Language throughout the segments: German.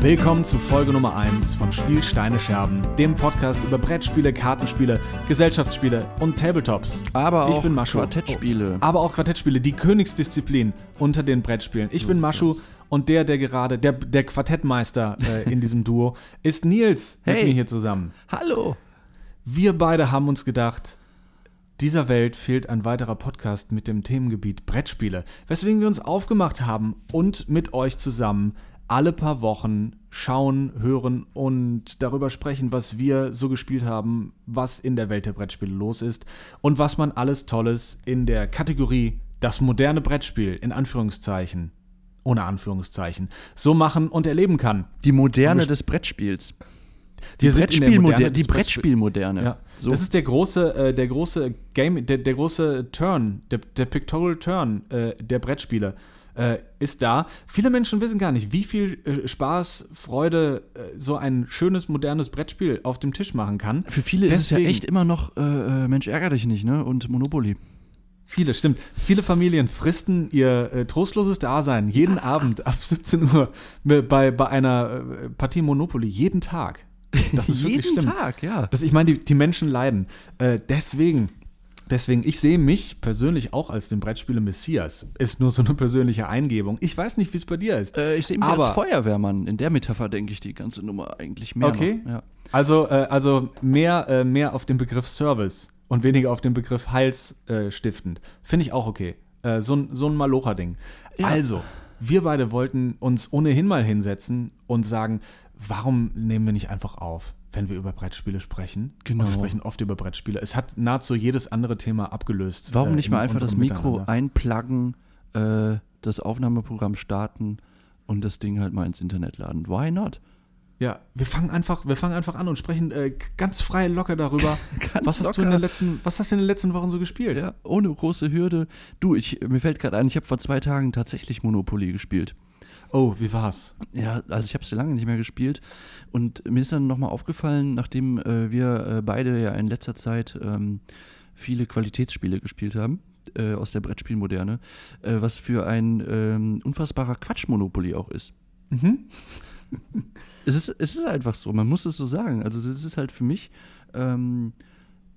Willkommen zu Folge Nummer 1 von Spiel Steine Scherben, dem Podcast über Brettspiele, Kartenspiele, Gesellschaftsspiele und Tabletops. Aber ich auch bin Maschu. Quartettspiele. Oh, aber auch Quartettspiele, die Königsdisziplin unter den Brettspielen. Ich bin Maschu und der, der gerade, der, der Quartettmeister äh, in diesem Duo, ist Nils mit Hey. mir hier zusammen. Hallo. Wir beide haben uns gedacht, dieser Welt fehlt ein weiterer Podcast mit dem Themengebiet Brettspiele, weswegen wir uns aufgemacht haben und mit euch zusammen alle paar Wochen schauen, hören und darüber sprechen, was wir so gespielt haben, was in der Welt der Brettspiele los ist und was man alles Tolles in der Kategorie das moderne Brettspiel in Anführungszeichen, ohne Anführungszeichen, so machen und erleben kann. Die Moderne des Brettspiels. Die Brettspielmoderne. Moderne Die. Brettspielmoderne. Ja. So. Das ist der große, äh, der große Game, der, der große Turn, der, der Pictorial Turn äh, der Brettspiele äh, ist da. Viele Menschen wissen gar nicht, wie viel äh, Spaß, Freude äh, so ein schönes, modernes Brettspiel auf dem Tisch machen kann. Für viele ist es ja Deswegen- echt immer noch, äh, äh, Mensch, ärger dich nicht, ne? Und Monopoly. Viele, stimmt. Viele Familien fristen ihr äh, trostloses Dasein jeden Abend ab 17 Uhr bei, bei einer äh, Partie Monopoly. Jeden Tag. Das ist wirklich Jeden schlimm. Tag, ja. Das, ich meine, die, die Menschen leiden. Äh, deswegen, deswegen, ich sehe mich persönlich auch als den Brettspieler Messias. Ist nur so eine persönliche Eingebung. Ich weiß nicht, wie es bei dir ist. Äh, ich sehe mich Aber- als Feuerwehrmann. In der Metapher denke ich die ganze Nummer eigentlich mehr. Okay. Noch. Ja. Also, äh, also mehr, äh, mehr auf den Begriff Service und weniger auf den Begriff Heilsstiftend. Äh, stiftend. Finde ich auch okay. Äh, so, ein- so ein Malocher-Ding. Ja. Also, wir beide wollten uns ohnehin mal hinsetzen und sagen, warum nehmen wir nicht einfach auf, wenn wir über Brettspiele sprechen? Genau. Und wir sprechen oft über Brettspiele. Es hat nahezu jedes andere Thema abgelöst. Warum äh, nicht mal einfach das Mikro einpluggen, äh, das Aufnahmeprogramm starten und das Ding halt mal ins Internet laden? Why not? Ja, wir fangen einfach, wir fangen einfach an und sprechen äh, ganz frei locker darüber. Ganz was hast du in den letzten, was hast du in den letzten Wochen so gespielt? Ja, ohne große Hürde. Du, ich, mir fällt gerade ein, ich habe vor zwei Tagen tatsächlich Monopoly gespielt. Oh, wie war's? Ja, also ich habe es lange nicht mehr gespielt. Und mir ist dann nochmal aufgefallen, nachdem äh, wir äh, beide ja in letzter Zeit ähm, viele Qualitätsspiele gespielt haben, äh, aus der Brettspielmoderne, äh, was für ein ähm, unfassbarer Quatsch-Monopoly auch ist. Mhm. Es ist, es ist einfach so, man muss es so sagen. Also es ist halt für mich, ähm,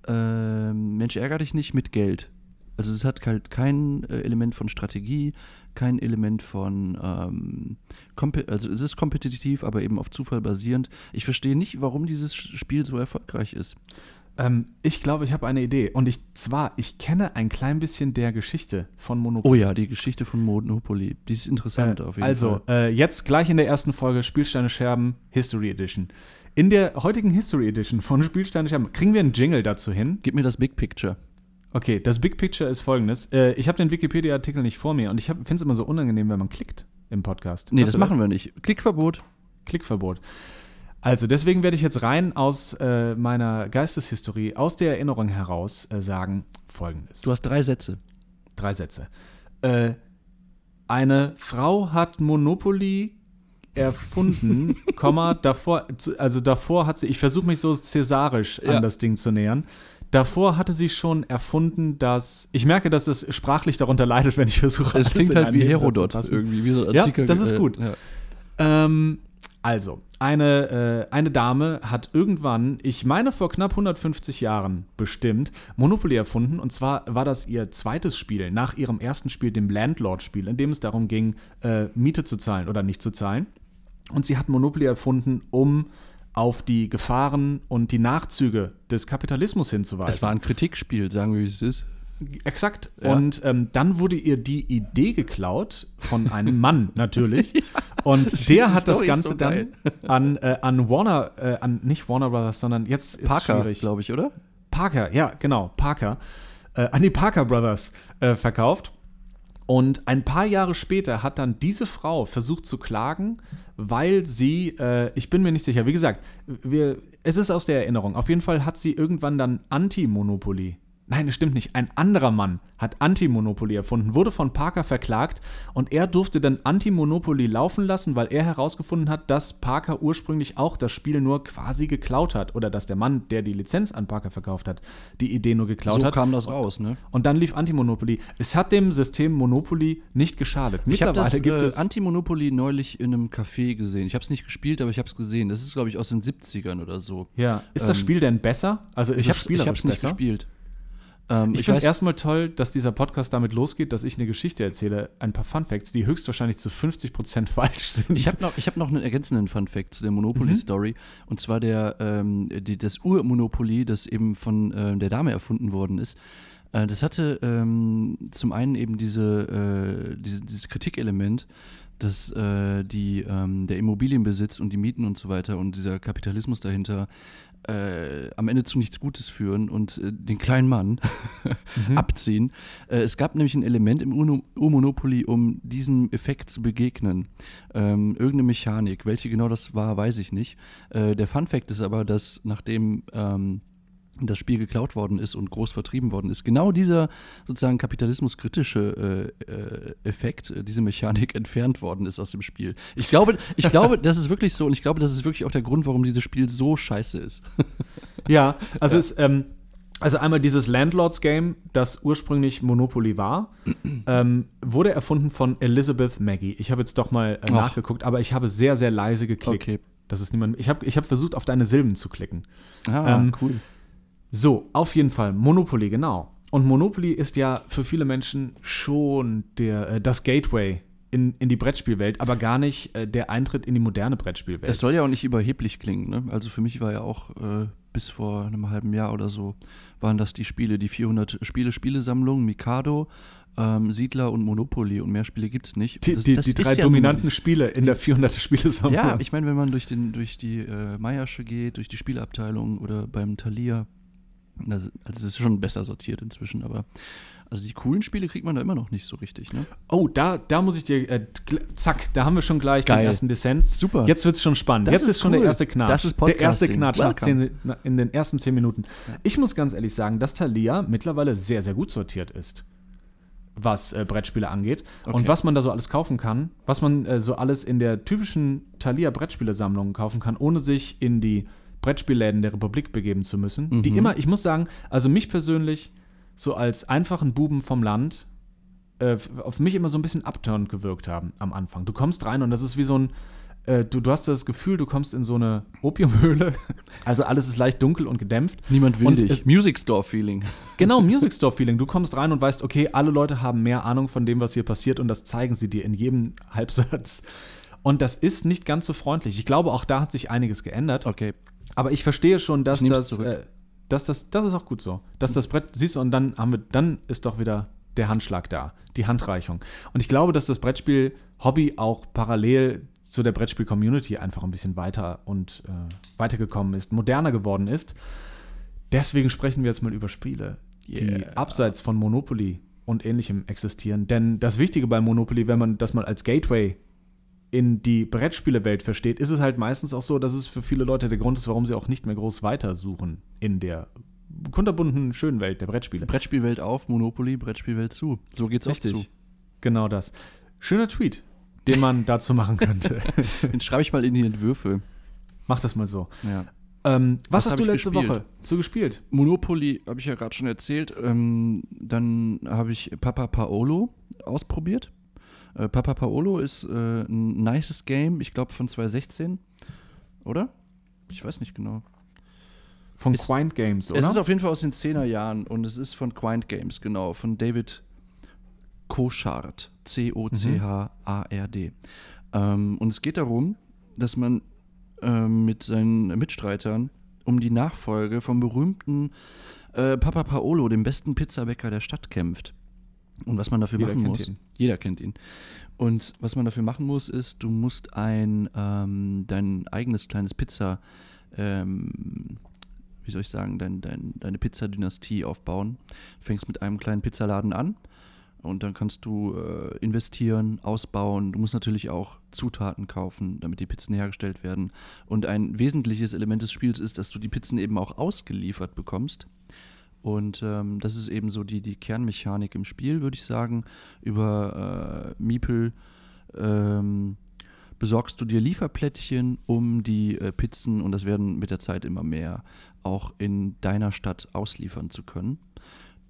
ähm, Mensch, ärger dich nicht mit Geld. Also es hat halt kein äh, Element von Strategie, kein Element von, ähm, also es ist kompetitiv, aber eben auf Zufall basierend. Ich verstehe nicht, warum dieses Spiel so erfolgreich ist. Ähm, ich glaube, ich habe eine Idee. Und ich zwar, ich kenne ein klein bisschen der Geschichte von Monopoly. Oh ja, die Geschichte von Monopoly, die ist interessant auf jeden also, Fall. äh, jetzt gleich in der ersten Folge Spielsteine Scherben History Edition. In der heutigen History Edition von Spielsteine Scherben kriegen wir einen Jingle dazu hin. Gib mir das Big Picture. Okay, das Big Picture ist folgendes. Äh, ich habe den Wikipedia-Artikel nicht vor mir und ich finde es immer so unangenehm, wenn man klickt im Podcast. Nee, das du machen wir nicht. Klickverbot. Klickverbot. Also, deswegen werde ich jetzt rein aus äh, meiner Geisteshistorie, aus der Erinnerung heraus äh, sagen folgendes. Du hast drei Sätze. Drei Sätze. Äh, eine Frau hat Monopoly erfunden, Komma, davor, also davor hat sie, ich versuche mich so cäsarisch Ja. an das Ding zu nähern. Davor hatte sie schon erfunden, dass, ich merke, dass es sprachlich darunter leidet, wenn ich versuche, Es klingt in halt wie Herodot irgendwie, wie so ein Ja, Artikel. das ist äh, gut. Ja. Ähm, also, eine, äh, eine Dame hat irgendwann, ich meine vor knapp 150 Jahren bestimmt, Monopoly erfunden. Und zwar war das ihr zweites Spiel nach ihrem ersten Spiel, dem Landlord-Spiel, in dem es darum ging, äh, Miete zu zahlen oder nicht zu zahlen. Und sie hat Monopoly erfunden, um auf die Gefahren und die Nachzüge des Kapitalismus hinzuweisen. Es war ein Kritikspiel, sagen wir, wie es ist. Exakt. Ja. Und ähm, dann wurde ihr die Idee geklaut von einem Mann natürlich. Und Die der hat das Story Ganze so dann an, äh, an Warner, äh, an nicht Warner Brothers, sondern jetzt Parker, glaube ich, oder? Parker, ja, genau, Parker, äh, an die Parker Brothers äh, verkauft. Und ein paar Jahre später hat dann diese Frau versucht zu klagen, weil sie, äh, ich bin mir nicht sicher, wie gesagt, wir, es ist aus der Erinnerung. Auf jeden Fall hat sie irgendwann dann Anti-Monopoly. Nein, es stimmt nicht. Ein anderer Mann hat Anti-Monopoly erfunden, wurde von Parker verklagt und er durfte dann Anti-Monopoly laufen lassen, weil er herausgefunden hat, dass Parker ursprünglich auch das Spiel nur quasi geklaut hat oder dass der Mann, der die Lizenz an Parker verkauft hat, die Idee nur geklaut so hat. kam das raus, ne? Und dann lief Anti-Monopoly. Es hat dem System Monopoly nicht geschadet. Ich habe das gibt äh, es Anti-Monopoly neulich in einem Café gesehen. Ich habe es nicht gespielt, aber ich habe es gesehen. Das ist, glaube ich, aus den 70ern oder so. ja, ist das ähm, Spiel denn besser? Also ist Ich habe es nicht gespielt. Ähm, Ich, ich finde erstmal toll, dass dieser Podcast damit losgeht, dass ich eine Geschichte erzähle, ein paar Fun Facts, die höchstwahrscheinlich zu 50% falsch sind. ich habe noch, ich hab noch einen ergänzenden Fun-Fact zu der Mhm. Monopoly-Story. Und zwar der, ähm, die, das Ur-Monopoly, das eben von äh, der Dame erfunden worden ist. Äh, das hatte ähm, zum einen eben diese, äh, diese, dieses Kritikelement, dass äh, die, ähm, der Immobilienbesitz und die Mieten und so weiter und dieser Kapitalismus dahinter äh, am Ende zu nichts Gutes führen und äh, den kleinen Mann Mhm. abziehen. Äh, es gab nämlich ein Element im Uno- Ur-Monopoly, um diesem Effekt zu begegnen. Ähm, irgendeine Mechanik. Welche genau das war, weiß ich nicht. Äh, der Fun-Fact ist aber, dass nachdem ähm, das Spiel geklaut worden ist und groß vertrieben worden ist, genau dieser sozusagen kapitalismuskritische äh, äh, Effekt, äh, diese Mechanik entfernt worden ist aus dem Spiel. Ich glaube, ich glaube, das ist wirklich so und ich glaube, das ist wirklich auch der Grund, warum dieses Spiel so scheiße ist. Ja, also es, ähm, also einmal dieses Landlords-Game, das ursprünglich Monopoly war, ähm, wurde erfunden von Elizabeth Maggie. Ich habe jetzt doch mal äh, Ach. nachgeguckt, aber ich habe sehr, sehr leise geklickt. Okay. Das ist niemand. Ich habe ich hab versucht, auf deine Silben zu klicken. Ah, Ähm, cool. So, auf jeden Fall. Monopoly, genau. Und Monopoly ist ja für viele Menschen schon der, äh, das Gateway in, in die Brettspielwelt, aber gar nicht äh, der Eintritt in die moderne Brettspielwelt. Das soll ja auch nicht überheblich klingen. Ne? Also für mich war ja auch äh, bis vor einem halben Jahr oder so, waren das die Spiele, die 400 Spiele-Spielesammlung, Mikado, ähm, Siedler und Monopoly. Und mehr Spiele gibt es nicht. die, Das- die, das die drei ja dominanten Spiele in der 400 Spielesammlung. Ja, ich meine, wenn man durch, den, durch die äh, Meiersche geht, durch die Spieleabteilung oder beim Thalia, das, also es ist schon besser sortiert inzwischen, aber also die coolen Spiele kriegt man da immer noch nicht so richtig, ne? Oh, da, da muss ich dir, äh, zack, da haben wir schon gleich Geil. den ersten Dissens. Super. Jetzt wird es schon spannend. Das Jetzt ist, ist schon der cool. erste Knatsch. Das ist Der erste Podcasting. Knatsch nach zehn, in den ersten zehn Minuten. Ich muss ganz ehrlich sagen, dass Thalia mittlerweile sehr, sehr gut sortiert ist, was äh, Brettspiele angeht. Okay. Und was man da so alles kaufen kann, was man äh, so alles in der typischen Thalia Brettspielesammlung kaufen kann, ohne sich in die Brettspielläden der Republik begeben zu müssen. Die Mhm. immer, ich muss sagen, also mich persönlich so als einfachen Buben vom Land äh, auf mich immer so ein bisschen abturnend gewirkt haben am Anfang. Du kommst rein und das ist wie so ein, äh, du, du hast das Gefühl, du kommst in so eine Opiumhöhle. Also alles ist leicht dunkel und gedämpft. Niemand will Und dich. es- Music Store Feeling. Genau, Music Store Feeling. Du kommst rein und weißt, okay, alle Leute haben mehr Ahnung von dem, was hier passiert und das zeigen sie dir in jedem Halbsatz. Und das ist nicht ganz so freundlich. Ich glaube, auch da hat sich einiges geändert. Okay. Aber ich verstehe schon, dass das, äh, dass das, das ist auch gut so. Dass das Brett, siehst du, und dann haben wir, dann ist doch wieder der Handschlag da, die Handreichung. Und ich glaube, dass das Brettspiel-Hobby auch parallel zu der Brettspiel-Community einfach ein bisschen weiter und äh, weitergekommen ist, moderner geworden ist. Deswegen sprechen wir jetzt mal über Spiele, die Yeah. abseits von Monopoly und ähnlichem existieren. Denn das Wichtige bei Monopoly, wenn man das mal als Gateway in die Brettspielewelt versteht, ist es halt meistens auch so, dass es für viele Leute der Grund ist, warum sie auch nicht mehr groß weitersuchen in der kunterbunten, schönen Welt der Brettspiele. Brettspielwelt auf, Monopoly, Brettspielwelt zu. So geht's auch zu. Genau das. Schöner Tweet, den man dazu machen könnte. Den schreibe ich mal in die Entwürfe. Mach das mal so. Ja. Ähm, was, Was hast du letzte gespielt? Woche so gespielt? Monopoly habe ich ja gerade schon erzählt. Ähm, dann habe ich Papa Paolo ausprobiert. Äh, Papa Paolo ist äh, ein nices Game, ich glaube von 2016. Oder? Ich weiß nicht genau. Von Ist- Quint Games, oder? Es ist auf jeden Fall aus den 10er Jahren und es ist von Quint Games, genau, von David Cochard. C-O-C-H-A-R-D. Ähm, und es geht darum, dass man ähm, mit seinen Mitstreitern um die Nachfolge vom berühmten äh, Papa Paolo, dem besten Pizzabäcker der Stadt, kämpft. Und was man dafür Jeder machen muss. ihn. Jeder kennt ihn. Und was man dafür machen muss, ist, du musst ein ähm, dein eigenes kleines Pizza, ähm, wie soll ich sagen, dein, dein, deine Pizzadynastie aufbauen. Du fängst mit einem kleinen Pizzaladen an und dann kannst du äh, investieren, ausbauen. Du musst natürlich auch Zutaten kaufen, damit die Pizzen hergestellt werden. Und ein wesentliches Element des Spiels ist, dass du die Pizzen eben auch ausgeliefert bekommst. Und ähm, das ist eben so die, die Kernmechanik im Spiel, würde ich sagen. Über äh, Miepel ähm, besorgst du dir Lieferplättchen, um die äh, Pizzen, und das werden mit der Zeit immer mehr, auch in deiner Stadt ausliefern zu können.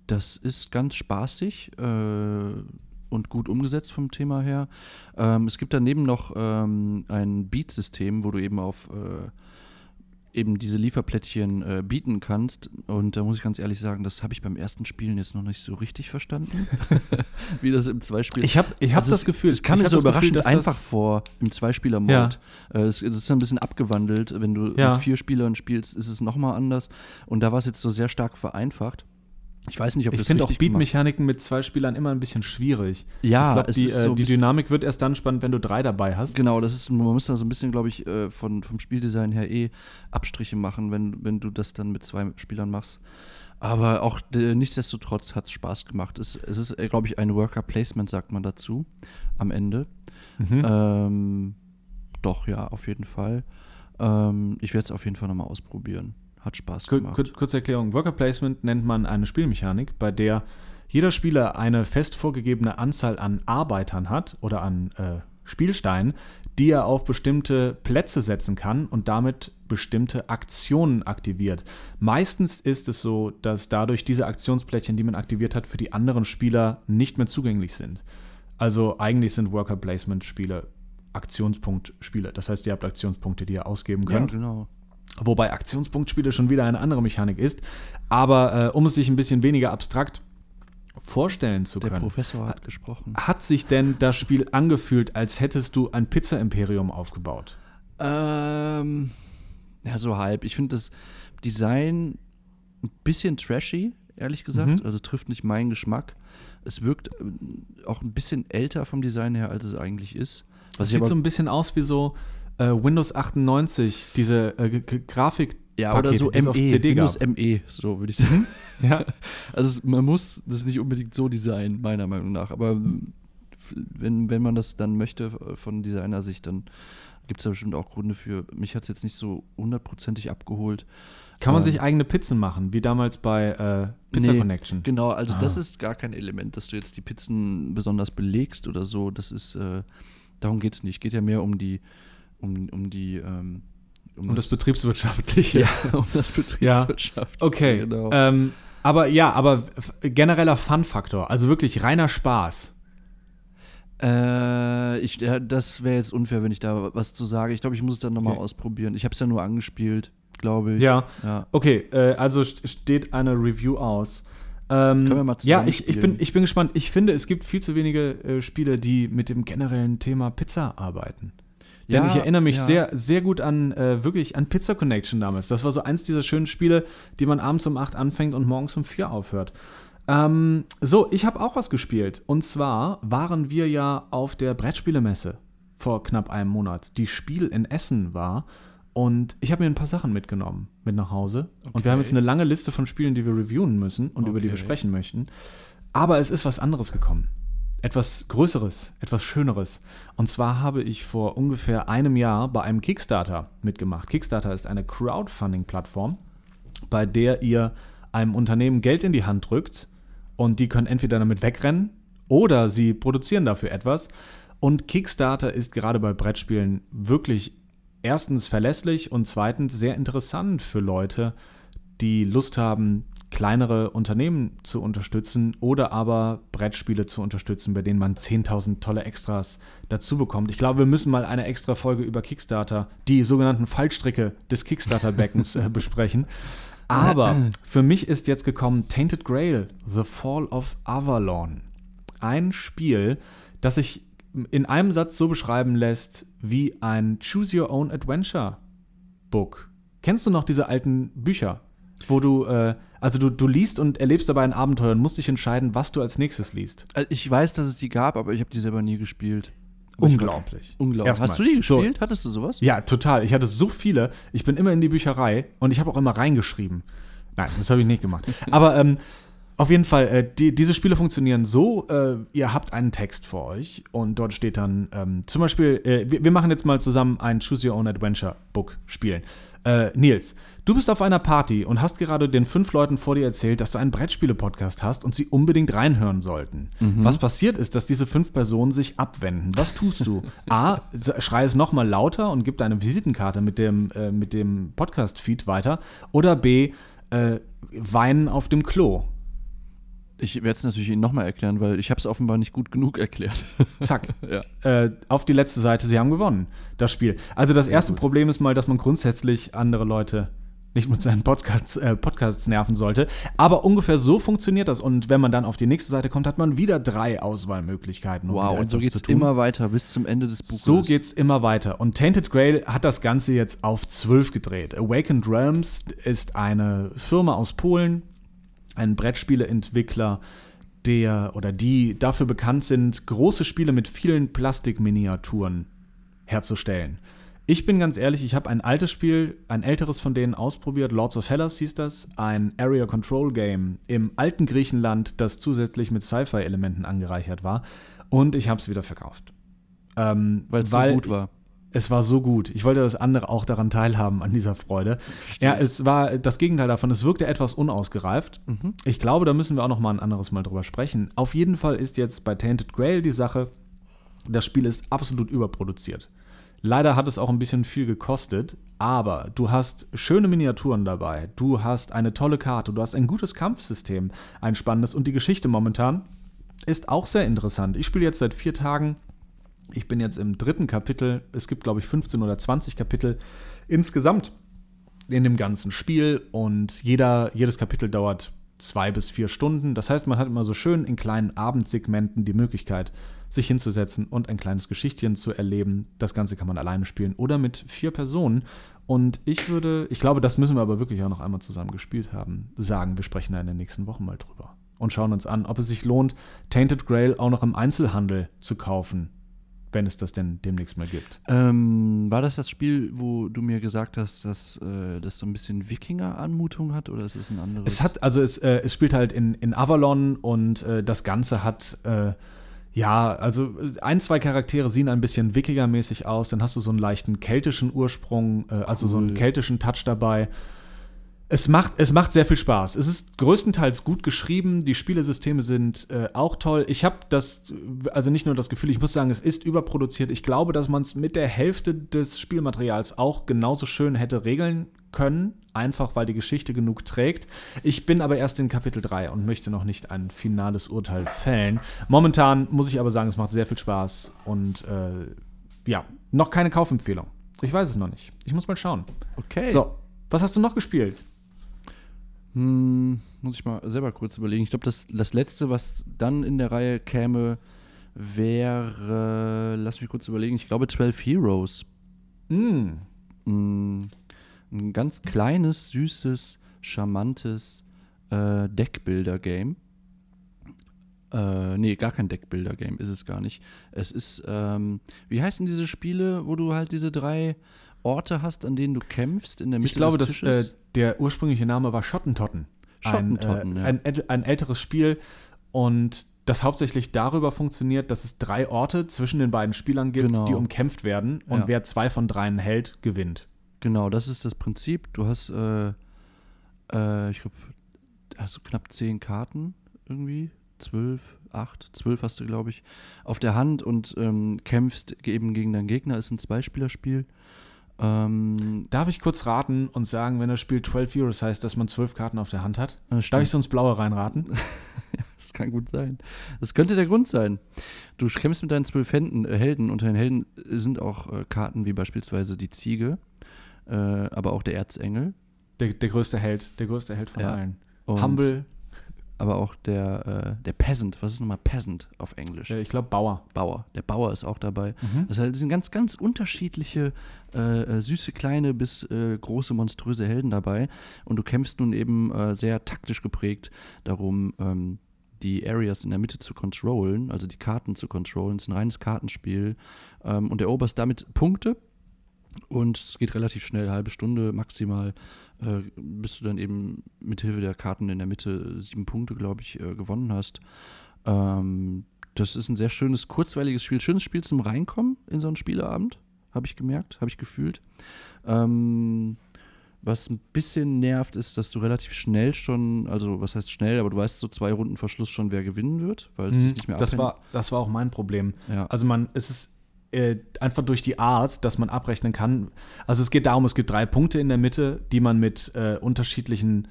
Das ist ganz spaßig äh, und gut umgesetzt vom Thema her. Ähm, es gibt daneben noch ähm, ein Beat-System, wo du eben auf äh, eben diese Lieferplättchen äh, bieten kannst. Und da muss ich ganz ehrlich sagen, das habe ich beim ersten Spielen jetzt noch nicht so richtig verstanden, wie das im Zweispieler. Ich habe ich hab Also das es- Gefühl, es kam mir so überraschend Gefühl, einfach vor im Zweispieler-Mode. Ja. Äh, es, es ist ein bisschen abgewandelt. Wenn du Ja. mit vier Spielern spielst, ist es nochmal anders. Und da war es jetzt so sehr stark vereinfacht. Ich weiß nicht, ob Ich das finde auch Beatmechaniken mit zwei Spielern immer ein bisschen schwierig. Ja, es die, äh, so die Dynamik wird erst dann spannend, wenn du drei dabei hast. Genau, das ist, man muss da so ein bisschen, glaube ich, äh, von, vom Spieldesign her eh Abstriche machen, wenn, wenn du das dann mit zwei Spielern machst. Aber auch äh, nichtsdestotrotz hat es Spaß gemacht. Es, es ist, äh, glaube ich, ein Worker Placement, sagt man dazu, am Ende. Mhm. Ähm, doch, ja, auf jeden Fall. Ähm, ich werde es auf jeden Fall nochmal ausprobieren. Hat Spaß gemacht. kur kurze Erklärung. Worker Placement nennt man eine Spielmechanik, bei der jeder Spieler eine fest vorgegebene Anzahl an Arbeitern hat oder an äh, Spielsteinen, die er auf bestimmte Plätze setzen kann und damit bestimmte Aktionen aktiviert. Meistens ist es so, dass dadurch diese Aktionsplättchen, die man aktiviert hat, für die anderen Spieler nicht mehr zugänglich sind. Also eigentlich sind Worker Placement Spiele Aktionspunktspiele. Das heißt, ihr habt Aktionspunkte, die ihr ausgeben ja, könnt. genau. Wobei Aktionspunktspiele schon wieder eine andere Mechanik ist. Aber äh, um es sich ein bisschen weniger abstrakt vorstellen zu Der können, Professor hat gesprochen. hat sich denn das Spiel angefühlt, als hättest du ein Pizza-Imperium aufgebaut? Ähm, ja, so halb. Ich finde das Design ein bisschen trashy, ehrlich gesagt. Mhm. Also trifft nicht meinen Geschmack. Es wirkt ähm, auch ein bisschen älter vom Design her, als es eigentlich ist. Was ich sieht so ein bisschen aus wie so äh, Windows 98, diese äh, Grafik. ja, oder so ME, CD Windows gab. ME, so würde ich sagen. Ja. Also es, man muss das nicht unbedingt so designen, meiner Meinung nach. Aber ähm, wenn, wenn man das dann möchte von Designersicht, dann gibt es da bestimmt auch Gründe für. Mich hat es jetzt nicht so hundertprozentig abgeholt. Kann man Ähm, sich eigene Pizzen machen, wie damals bei äh, Pizza Nee, Connection? Genau, also Ah. das ist gar kein Element, dass du jetzt die Pizzen besonders belegst oder so. Das ist, äh, darum geht es nicht. Geht ja mehr um die, um, um die, ähm, Um das Betriebswirtschaftliche. ja, um das Betriebswirtschaft. Okay. Genau. Ähm, aber ja, aber genereller Fun-Faktor, also wirklich reiner Spaß. Äh, ich, ja, das wäre jetzt unfair, wenn ich da was zu sage. Ich glaube, ich muss es dann nochmal Okay. ausprobieren. Ich habe es ja nur angespielt, glaube ich. Ja. ja. Okay, äh, also st- steht eine Review aus. Ähm, Können wir mal ja, ich, ich, bin, ich bin gespannt. Ich finde, es gibt viel zu wenige äh, Spiele, die mit dem generellen Thema Pizza arbeiten. Denn Ja, ich erinnere mich ja. sehr, sehr gut an äh, wirklich an Pizza Connection damals. Das war so eins dieser schönen Spiele, die man abends um 8 anfängt und morgens um 4 aufhört. Ähm, so, ich habe auch was gespielt. Und zwar waren wir ja auf der Brettspielemesse vor knapp einem Monat, die Spiel in Essen war. Und ich habe mir ein paar Sachen mitgenommen mit nach Hause. Und wir haben Okay. jetzt eine lange Liste von Spielen, die wir reviewen müssen und über die wir Okay. sprechen möchten. Aber es ist was anderes gekommen. Etwas Größeres, etwas Schöneres. Und zwar habe ich vor ungefähr einem Jahr bei einem Kickstarter mitgemacht. Kickstarter ist eine Crowdfunding-Plattform, bei der ihr einem Unternehmen Geld in die Hand drückt und die können entweder damit wegrennen oder sie produzieren dafür etwas. Und Kickstarter ist gerade bei Brettspielen wirklich erstens verlässlich und zweitens sehr interessant für Leute, die Lust haben, kleinere Unternehmen zu unterstützen oder aber Brettspiele zu unterstützen, bei denen man 10.000 tolle Extras dazu bekommt. Ich glaube, wir müssen mal eine extra Folge über Kickstarter, die sogenannten Fallstricke des Kickstarter-Beckens äh, besprechen. Aber für mich ist jetzt gekommen Tainted Grail, The Fall of Avalon. Ein Spiel, das sich in einem Satz so beschreiben lässt wie ein Choose Your Own Adventure Book. Kennst du noch diese alten Bücher, wo du, äh, also du, du liest und erlebst dabei ein Abenteuer und musst dich entscheiden, was du als nächstes liest? Also ich weiß, dass es die gab, aber ich habe die selber nie gespielt. Aber ich Unglaublich. Unglaublich. Erstmal. Hast du die So. gespielt? Hattest du sowas? Ja, total. Ich hatte so viele. Ich bin immer in die Bücherei und ich habe auch immer reingeschrieben. Nein, das habe ich nicht gemacht. Aber ähm, Auf jeden Fall, äh, die, diese Spiele funktionieren so, äh, ihr habt einen Text vor euch und dort steht dann ähm, zum Beispiel, äh, wir, wir, machen jetzt mal zusammen ein Choose Your Own Adventure Book spielen. Äh, Nils, du bist auf einer Party und hast gerade den fünf Leuten vor dir erzählt, dass du einen Brettspiele-Podcast hast und sie unbedingt reinhören sollten. Mhm. Was passiert ist, dass diese fünf Personen sich abwenden. Was tust du? A, schrei es nochmal lauter und gib deine Visitenkarte mit dem, äh, mit dem Podcast-Feed weiter. Oder B, äh, weinen auf dem Klo. Ich werde es natürlich Ihnen nochmal erklären, weil ich habe es offenbar nicht gut genug erklärt. Zack. ja. äh, auf die letzte Seite, Sie haben gewonnen, das Spiel. Also das erste Problem ist mal, dass man grundsätzlich andere Leute nicht mit seinen Podcasts, äh, Podcasts nerven sollte. Aber ungefähr so funktioniert das. Und wenn man dann auf die nächste Seite kommt, hat man wieder drei Auswahlmöglichkeiten. Um wow, und so geht es immer weiter bis zum Ende des Buches. So geht es immer weiter. Und Tainted Grail hat das Ganze jetzt auf zwölf gedreht. Awakened Realms ist eine Firma aus Polen, ein Brettspieleentwickler, der oder die dafür bekannt sind, große Spiele mit vielen Plastikminiaturen herzustellen. Ich bin ganz ehrlich, ich habe ein altes Spiel, ein älteres von denen ausprobiert, Lords of Hellas hieß das, ein Area Control Game im alten Griechenland, das zusätzlich mit Sci-Fi-Elementen angereichert war. Und ich habe es wieder verkauft. Ähm, weil es so gut war. Es war so gut. Ich wollte, dass andere auch daran teilhaben, an dieser Freude. Verstehe. Ja, es war das Gegenteil davon. Es wirkte etwas unausgereift. Mhm. Ich glaube, da müssen wir auch noch mal ein anderes Mal drüber sprechen. Auf jeden Fall ist jetzt bei Tainted Grail die Sache, das Spiel ist absolut überproduziert. Leider hat es auch ein bisschen viel gekostet, aber du hast schöne Miniaturen dabei, du hast eine tolle Karte, du hast ein gutes Kampfsystem, ein spannendes und die Geschichte momentan ist auch sehr interessant. Ich spiele jetzt seit vier Tagen ich bin jetzt im dritten Kapitel. Es gibt, glaube ich, 15 oder 20 Kapitel insgesamt in dem ganzen Spiel und jeder, jedes Kapitel dauert zwei bis vier Stunden. Das heißt, man hat immer so schön in kleinen Abendsegmenten die Möglichkeit, sich hinzusetzen und ein kleines Geschichtchen zu erleben. Das Ganze kann man alleine spielen oder mit vier Personen. Und ich würde, ich glaube, das müssen wir aber wirklich auch noch einmal zusammen gespielt haben, sagen, wir sprechen da in den nächsten Wochen mal drüber und schauen uns an, ob es sich lohnt, Tainted Grail auch noch im Einzelhandel zu kaufen wenn es das denn demnächst mal gibt. Ähm, war das das Spiel, wo du mir gesagt hast, dass äh, das so ein bisschen Wikinger-Anmutung hat oder ist es ein anderes? Es hat, also es, äh, es spielt halt in, in Avalon und äh, das Ganze hat äh, ja, also ein, zwei Charaktere sehen ein bisschen Wikinger-mäßig aus, dann hast du so einen leichten keltischen Ursprung, cool. Äh, also so einen keltischen Touch dabei. Es macht, es macht sehr viel Spaß. Es ist größtenteils gut geschrieben. Die Spielesysteme sind äh, auch toll. Ich habe das, also nicht nur das Gefühl, ich muss sagen, es ist überproduziert. Ich glaube, dass man es mit der Hälfte des Spielmaterials auch genauso schön hätte regeln können, einfach weil die Geschichte genug trägt. Ich bin aber erst in Kapitel 3 und möchte noch nicht ein finales Urteil fällen. Momentan muss ich aber sagen, es macht sehr viel Spaß und äh, ja, noch keine Kaufempfehlung. Ich weiß es noch nicht. Ich muss mal schauen. Okay. So, was hast du noch gespielt? Hm, muss ich mal selber kurz überlegen. Ich glaube, das, das letzte, was dann in der Reihe käme, wäre, lass mich kurz überlegen, ich glaube 12 Heroes. Mm. Mm, ein ganz kleines, süßes, charmantes äh, Deckbilder-Game. Äh, nee, gar kein Deckbilder-Game ist es gar nicht. Es ist, ähm, wie heißen diese Spiele, wo du halt diese drei Orte hast, an denen du kämpfst in der Mitte ich glaube, des Tisches? Dass, äh, der ursprüngliche Name war Schottentotten. Schottentotten, ein, äh, ja. ein, ein, älteres Spiel und das hauptsächlich darüber funktioniert, dass es drei Orte zwischen den beiden Spielern gibt, genau. die umkämpft werden und ja. wer zwei von dreien hält, gewinnt. Genau, das ist das Prinzip. Du hast, äh, äh, ich glaube, hast du knapp zehn Karten irgendwie, zwölf, acht, zwölf hast du, glaube ich, auf der Hand und ähm, kämpfst eben gegen deinen Gegner. Ist ein Zweispielerspiel. Ähm, Darf ich kurz raten und sagen, wenn das Spiel 12 Euros heißt, dass man 12 Karten auf der Hand hat? Äh, Darf ich sonst blaue reinraten? das kann gut sein. Das könnte der Grund sein. Du kämpfst mit deinen zwölf Händen, äh, Helden. Unter den Helden sind auch äh, Karten wie beispielsweise die Ziege, äh, aber auch der Erzengel. Der, der größte Held, der größte Held von ja. allen. Und Humble, aber auch der, äh, der Peasant. Was ist nochmal Peasant auf Englisch? ich glaube Bauer. Bauer. Der Bauer ist auch dabei. Mhm. Das, sind ganz, ganz unterschiedliche, äh, äh, süße, kleine bis äh, große, monströse Helden dabei. Und du kämpfst nun eben äh, sehr taktisch geprägt darum, ähm, die Areas in der Mitte zu controllen, also die Karten zu controllen. Es ist ein reines Kartenspiel ähm, und eroberst damit Punkte Und es geht relativ schnell, halbe Stunde maximal, äh, bis du dann eben mit Hilfe der Karten in der Mitte sieben Punkte, glaube ich, äh, gewonnen hast. Ähm, das ist ein sehr schönes, kurzweiliges Spiel. Schönes Spiel zum Reinkommen in so einen Spieleabend, habe ich gemerkt, habe ich gefühlt. Ähm, was ein bisschen nervt, ist, dass du relativ schnell schon, also was heißt schnell, aber du weißt so zwei Runden Verschluss schon, wer gewinnen wird, weil es Mhm. sich nicht mehr das abhängt. war, das war auch mein Problem. Ja. Also man, es ist äh, einfach durch die Art, dass man abrechnen kann. Also es geht darum, es gibt drei Punkte in der Mitte, die man mit äh, unterschiedlichen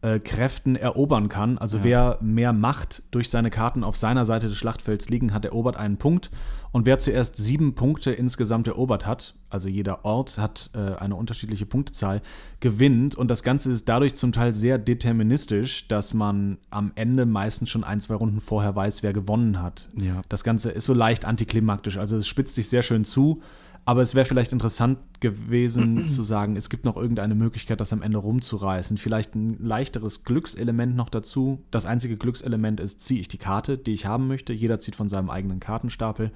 äh, Kräften erobern kann. Also Ja. wer mehr Macht durch seine Karten auf seiner Seite des Schlachtfelds liegen hat, erobert einen Punkt. Und wer zuerst sieben Punkte insgesamt erobert hat, also jeder Ort hat äh, eine unterschiedliche Punktezahl, gewinnt. Und das Ganze ist dadurch zum Teil sehr deterministisch, dass man am Ende meistens schon ein, zwei Runden vorher weiß, wer gewonnen hat. Ja. Das Ganze ist so leicht antiklimaktisch. Also es spitzt sich sehr schön zu. Aber es wäre vielleicht interessant gewesen zu sagen, es gibt noch irgendeine Möglichkeit, das am Ende rumzureißen. Vielleicht ein leichteres Glückselement noch dazu. Das einzige Glückselement ist, ziehe ich die Karte, die ich haben möchte. Jeder zieht von seinem eigenen Kartenstapel.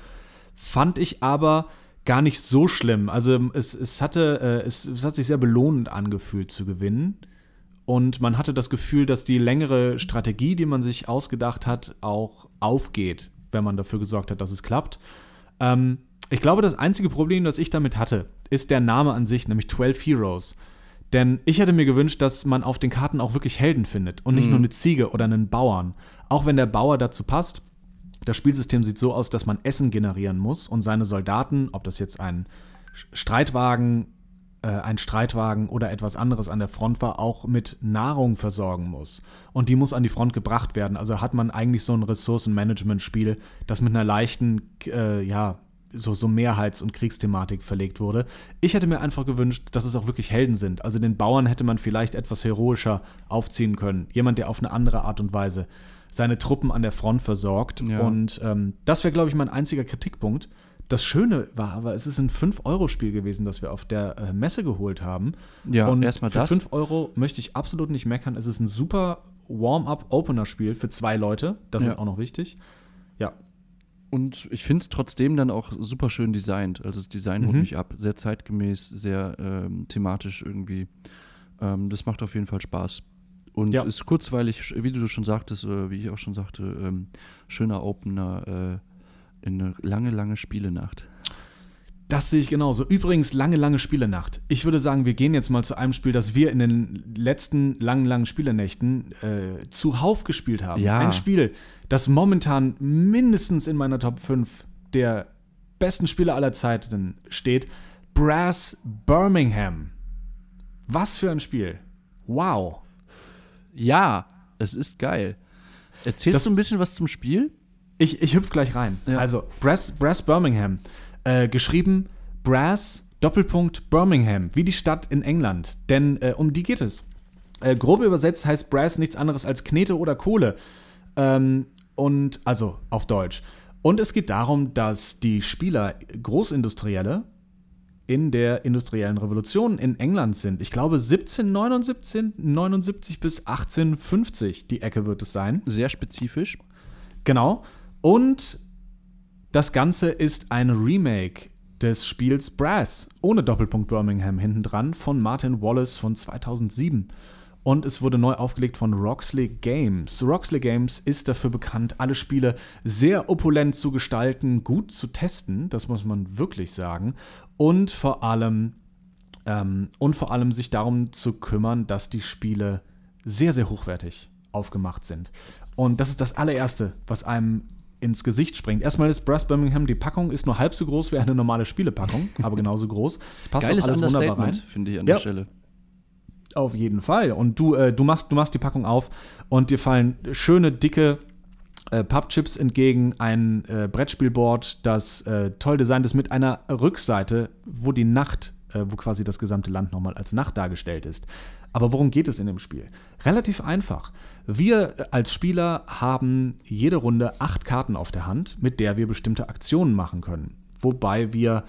Fand ich aber gar nicht so schlimm. Also es, es, hatte, äh, es, es hat sich sehr belohnend angefühlt zu gewinnen. Und man hatte das Gefühl, dass die längere Strategie, die man sich ausgedacht hat, auch aufgeht, wenn man dafür gesorgt hat, dass es klappt. Ähm, ich glaube, das einzige Problem, das ich damit hatte, ist der Name an sich, nämlich 12 Heroes. Denn ich hätte mir gewünscht, dass man auf den Karten auch wirklich Helden findet und nicht nur eine Ziege oder einen Bauern. Auch wenn der Bauer dazu passt. Das Spielsystem sieht so aus, dass man Essen generieren muss und seine Soldaten, ob das jetzt ein Streitwagen, äh, ein Streitwagen oder etwas anderes an der Front war, auch mit Nahrung versorgen muss. Und die muss an die Front gebracht werden. Also hat man eigentlich so ein Ressourcenmanagement-Spiel, das mit einer leichten, äh, ja, so, so Mehrheits- und Kriegsthematik verlegt wurde. Ich hätte mir einfach gewünscht, dass es auch wirklich Helden sind. Also den Bauern hätte man vielleicht etwas heroischer aufziehen können. Jemand, der auf eine andere Art und Weise seine Truppen an der Front versorgt. Ja. Und ähm, das wäre, glaube ich, mein einziger Kritikpunkt. Das Schöne war aber, es ist ein 5-Euro-Spiel gewesen, das wir auf der äh, Messe geholt haben. Ja, und erstmal für das. 5 Euro möchte ich absolut nicht meckern. Es ist ein super Warm-up-Opener-Spiel für zwei Leute. Das Ja. ist auch noch wichtig. Ja, Und ich finde es trotzdem dann auch super schön designt. Also das Design holt Mhm. mich ab. Sehr zeitgemäß, sehr ähm, thematisch irgendwie. Ähm, das macht auf jeden Fall Spaß. Und Ja. ist kurzweilig, wie du schon sagtest, äh, wie ich auch schon sagte, ähm, schöner Opener äh, in eine lange, lange Spielenacht. Das sehe ich genauso. Übrigens, lange, lange Spielenacht. Ich würde sagen, wir gehen jetzt mal zu einem Spiel, das wir in den letzten langen, langen Spielenächten äh, zuhauf gespielt haben. Ja. Ein Spiel, das momentan mindestens in meiner Top 5 der besten Spiele aller Zeiten steht. Brass Birmingham. Was für ein Spiel. Wow. Ja, es ist geil. Erzählst Das- du ein bisschen was zum Spiel? Ich, ich hüpf gleich rein. Ja. Also, Brass, Brass Birmingham. Äh, geschrieben Brass Doppelpunkt Birmingham, wie die Stadt in England. Denn äh, um die geht es. Äh, grob übersetzt heißt Brass nichts anderes als Knete oder Kohle. Ähm, und also auf Deutsch. Und es geht darum, dass die Spieler Großindustrielle in der industriellen Revolution in England sind. Ich glaube 1779 79 bis 1850, die Ecke wird es sein. Sehr spezifisch. Genau. Und das Ganze ist ein Remake des Spiels Brass ohne Doppelpunkt Birmingham hinten dran von Martin Wallace von 2007. Und es wurde neu aufgelegt von Roxley Games. Roxley Games ist dafür bekannt, alle Spiele sehr opulent zu gestalten, gut zu testen, das muss man wirklich sagen. Und vor allem, ähm, und vor allem sich darum zu kümmern, dass die Spiele sehr, sehr hochwertig aufgemacht sind. Und das ist das allererste, was einem ins Gesicht springt. Erstmal ist Brass Birmingham, die Packung ist nur halb so groß wie eine normale Spielepackung, aber genauso groß. Es passt Geiles auch alles wunderbar rein. Finde ich an Ja. der Stelle. Auf jeden Fall. Und du, äh, du, machst, du machst die Packung auf und dir fallen schöne, dicke äh, Pappchips entgegen, ein äh, Brettspielboard, das äh, toll designt ist mit einer Rückseite, wo die Nacht, äh, wo quasi das gesamte Land nochmal als Nacht dargestellt ist. Aber worum geht es in dem Spiel? Relativ einfach. Wir äh, als Spieler haben jede Runde acht Karten auf der Hand, mit der wir bestimmte Aktionen machen können. Wobei wir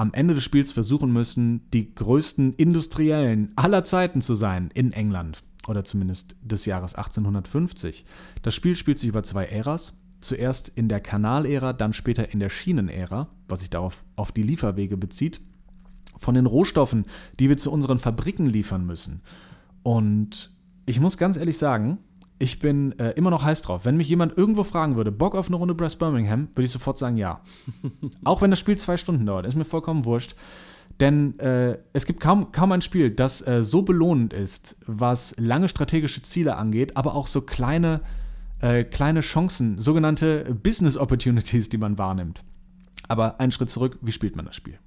am Ende des Spiels versuchen müssen, die größten Industriellen aller Zeiten zu sein in England. Oder zumindest des Jahres 1850. Das Spiel spielt sich über zwei Äras. Zuerst in der Kanalära, dann später in der Schienenära, was sich darauf auf die Lieferwege bezieht. von den Rohstoffen, die wir zu unseren Fabriken liefern müssen. Und ich muss ganz ehrlich sagen, ich bin äh, immer noch heiß drauf. Wenn mich jemand irgendwo fragen würde, Bock auf eine Runde Brass Birmingham, würde ich sofort sagen, ja. Auch wenn das Spiel zwei Stunden dauert, ist mir vollkommen wurscht. Denn äh, es gibt kaum, kaum ein Spiel, das äh, so belohnend ist, was lange strategische Ziele angeht, aber auch so kleine, äh, kleine Chancen, sogenannte Business Opportunities, die man wahrnimmt. Aber einen Schritt zurück, wie spielt man das Spiel?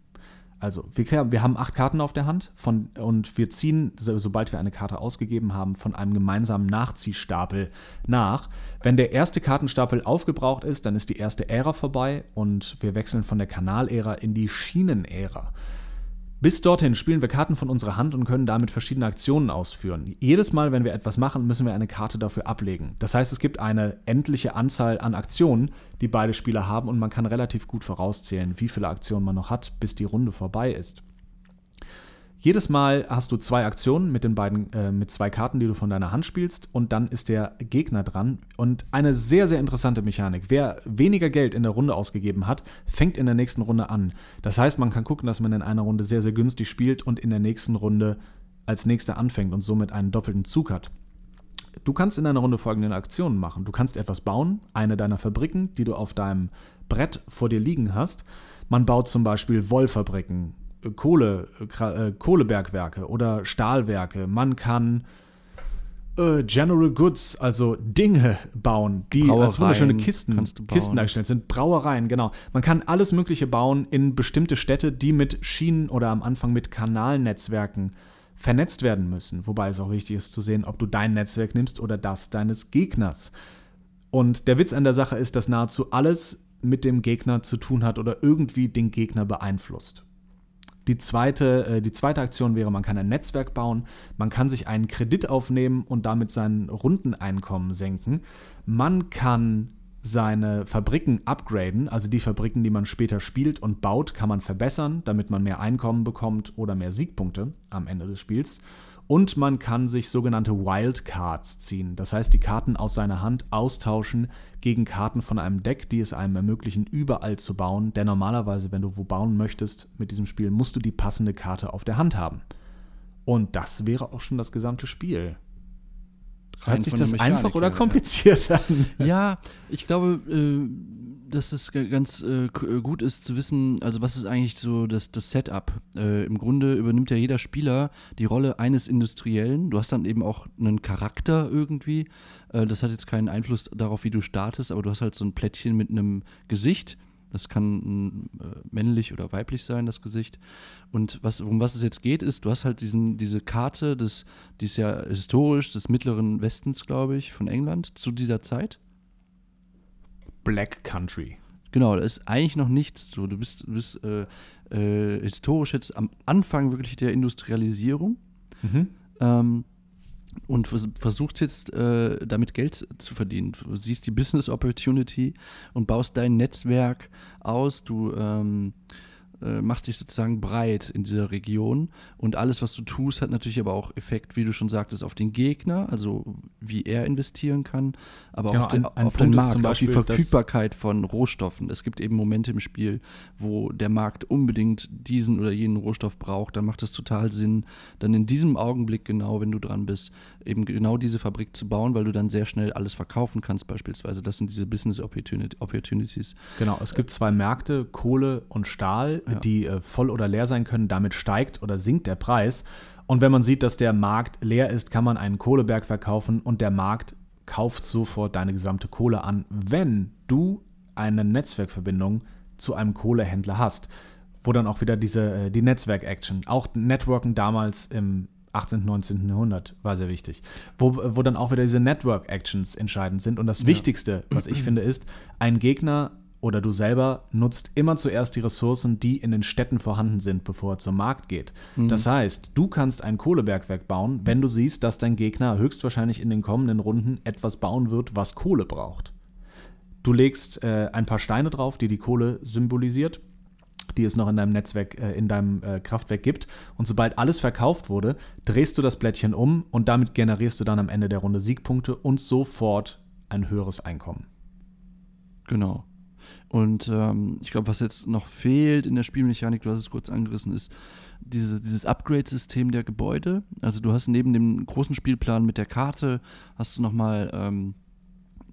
Also, wir, wir haben acht Karten auf der Hand von, und wir ziehen, so, sobald wir eine Karte ausgegeben haben, von einem gemeinsamen Nachziehstapel nach. Wenn der erste Kartenstapel aufgebraucht ist, dann ist die erste Ära vorbei und wir wechseln von der Kanalära in die Schienenära. Bis dorthin spielen wir Karten von unserer Hand und können damit verschiedene Aktionen ausführen. Jedes Mal, wenn wir etwas machen, müssen wir eine Karte dafür ablegen. Das heißt, es gibt eine endliche Anzahl an Aktionen, die beide Spieler haben und man kann relativ gut vorauszählen, wie viele Aktionen man noch hat, bis die Runde vorbei ist. Jedes Mal hast du zwei Aktionen mit den beiden, äh, mit zwei Karten, die du von deiner Hand spielst, und dann ist der Gegner dran. Und eine sehr, sehr interessante Mechanik. Wer weniger Geld in der Runde ausgegeben hat, fängt in der nächsten Runde an. Das heißt, man kann gucken, dass man in einer Runde sehr, sehr günstig spielt und in der nächsten Runde als nächster anfängt und somit einen doppelten Zug hat. Du kannst in einer Runde folgende Aktionen machen. Du kannst etwas bauen, eine deiner Fabriken, die du auf deinem Brett vor dir liegen hast. Man baut zum Beispiel Wollfabriken, Kohle, äh, Kohlebergwerke oder Stahlwerke. Man kann äh, General Goods, also Dinge bauen, die als wunderschöne Kisten, Kisten dargestellt sind. Brauereien, genau. Man kann alles Mögliche bauen in bestimmte Städte, die mit Schienen oder am Anfang mit Kanalnetzwerken vernetzt werden müssen. Wobei es auch wichtig ist zu sehen, ob du dein Netzwerk nimmst oder das deines Gegners. Und der Witz an der Sache ist, dass nahezu alles mit dem Gegner zu tun hat oder irgendwie den Gegner beeinflusst. Die zweite, äh, die zweite Aktion wäre, man kann ein Netzwerk bauen, man kann sich einen Kredit aufnehmen und damit sein Rundeneinkommen senken. Man kann seine Fabriken upgraden, also die Fabriken, die man später spielt und baut, kann man verbessern, damit man mehr Einkommen bekommt oder mehr Siegpunkte am Ende des Spiels. Und man kann sich sogenannte Wildcards ziehen. Das heißt, die Karten aus seiner Hand austauschen gegen Karten von einem Deck, die es einem ermöglichen, überall zu bauen. Denn normalerweise, wenn du wo bauen möchtest mit diesem Spiel, musst du die passende Karte auf der Hand haben. Und das wäre auch schon das gesamte Spiel. Hört sich das einfach oder kompliziert ja. an? Ja, ich glaube, äh, dass es ganz äh, äh, gut ist zu wissen, also was ist eigentlich so das, das Setup. Äh, Im Grunde übernimmt ja jeder Spieler die Rolle eines Industriellen. Du hast dann eben auch einen Charakter irgendwie. Äh, das hat jetzt keinen Einfluss darauf, wie du startest, aber du hast halt so ein Plättchen mit einem Gesicht. Das kann äh, männlich oder weiblich sein, das Gesicht. Und was, um was es jetzt geht, ist, du hast halt diesen, diese Karte, des, die ist ja historisch des mittleren Westens, glaube ich, von England zu dieser Zeit. Black Country. Genau, da ist eigentlich noch nichts so. Du bist, du bist äh, äh, historisch jetzt am Anfang wirklich der Industrialisierung. Mhm. Ähm, und versuchst jetzt äh, damit Geld zu verdienen. Du siehst die Business Opportunity und baust dein Netzwerk aus. Du ähm, äh, machst dich sozusagen breit in dieser Region und alles, was du tust, hat natürlich aber auch Effekt, wie du schon sagtest, auf den Gegner, also wie er investieren kann, aber genau, auf den, ein, ein auf den Markt, Beispiel, auf die Verfügbarkeit von Rohstoffen. Es gibt eben Momente im Spiel, wo der Markt unbedingt diesen oder jenen Rohstoff braucht, dann macht es total Sinn, dann in diesem Augenblick genau, wenn du dran bist, eben genau diese Fabrik zu bauen, weil du dann sehr schnell alles verkaufen kannst beispielsweise. Das sind diese Business Opportunities. Genau, es gibt zwei Märkte, Kohle und Stahl ja. die äh, voll oder leer sein können. Damit steigt oder sinkt der Preis. Und wenn man sieht, dass der Markt leer ist, kann man einen Kohleberg verkaufen und der Markt kauft sofort deine gesamte Kohle an, wenn du eine Netzwerkverbindung zu einem Kohlehändler hast. Wo dann auch wieder diese, äh, die Netzwerk-Action, auch Networken damals im 18., 19. Jahrhundert war sehr wichtig. Wo, wo dann auch wieder diese Network-Actions entscheidend sind. Und das ja. Wichtigste, was ich finde, ist, ein Gegner oder du selber nutzt immer zuerst die Ressourcen, die in den Städten vorhanden sind, bevor er zum Markt geht. Mhm. Das heißt, du kannst ein Kohlebergwerk bauen, wenn du siehst, dass dein Gegner höchstwahrscheinlich in den kommenden Runden etwas bauen wird, was Kohle braucht. Du legst äh, ein paar Steine drauf, die die Kohle symbolisiert, die es noch in deinem Netzwerk, äh, in deinem äh, Kraftwerk gibt. Und sobald alles verkauft wurde, drehst du das Blättchen um und damit generierst du dann am Ende der Runde Siegpunkte und sofort ein höheres Einkommen. Genau. Und ähm, ich glaube, was jetzt noch fehlt in der Spielmechanik, du hast es kurz angerissen, ist diese, dieses Upgrade-System der Gebäude. Also du hast neben dem großen Spielplan mit der Karte, hast du nochmal ähm,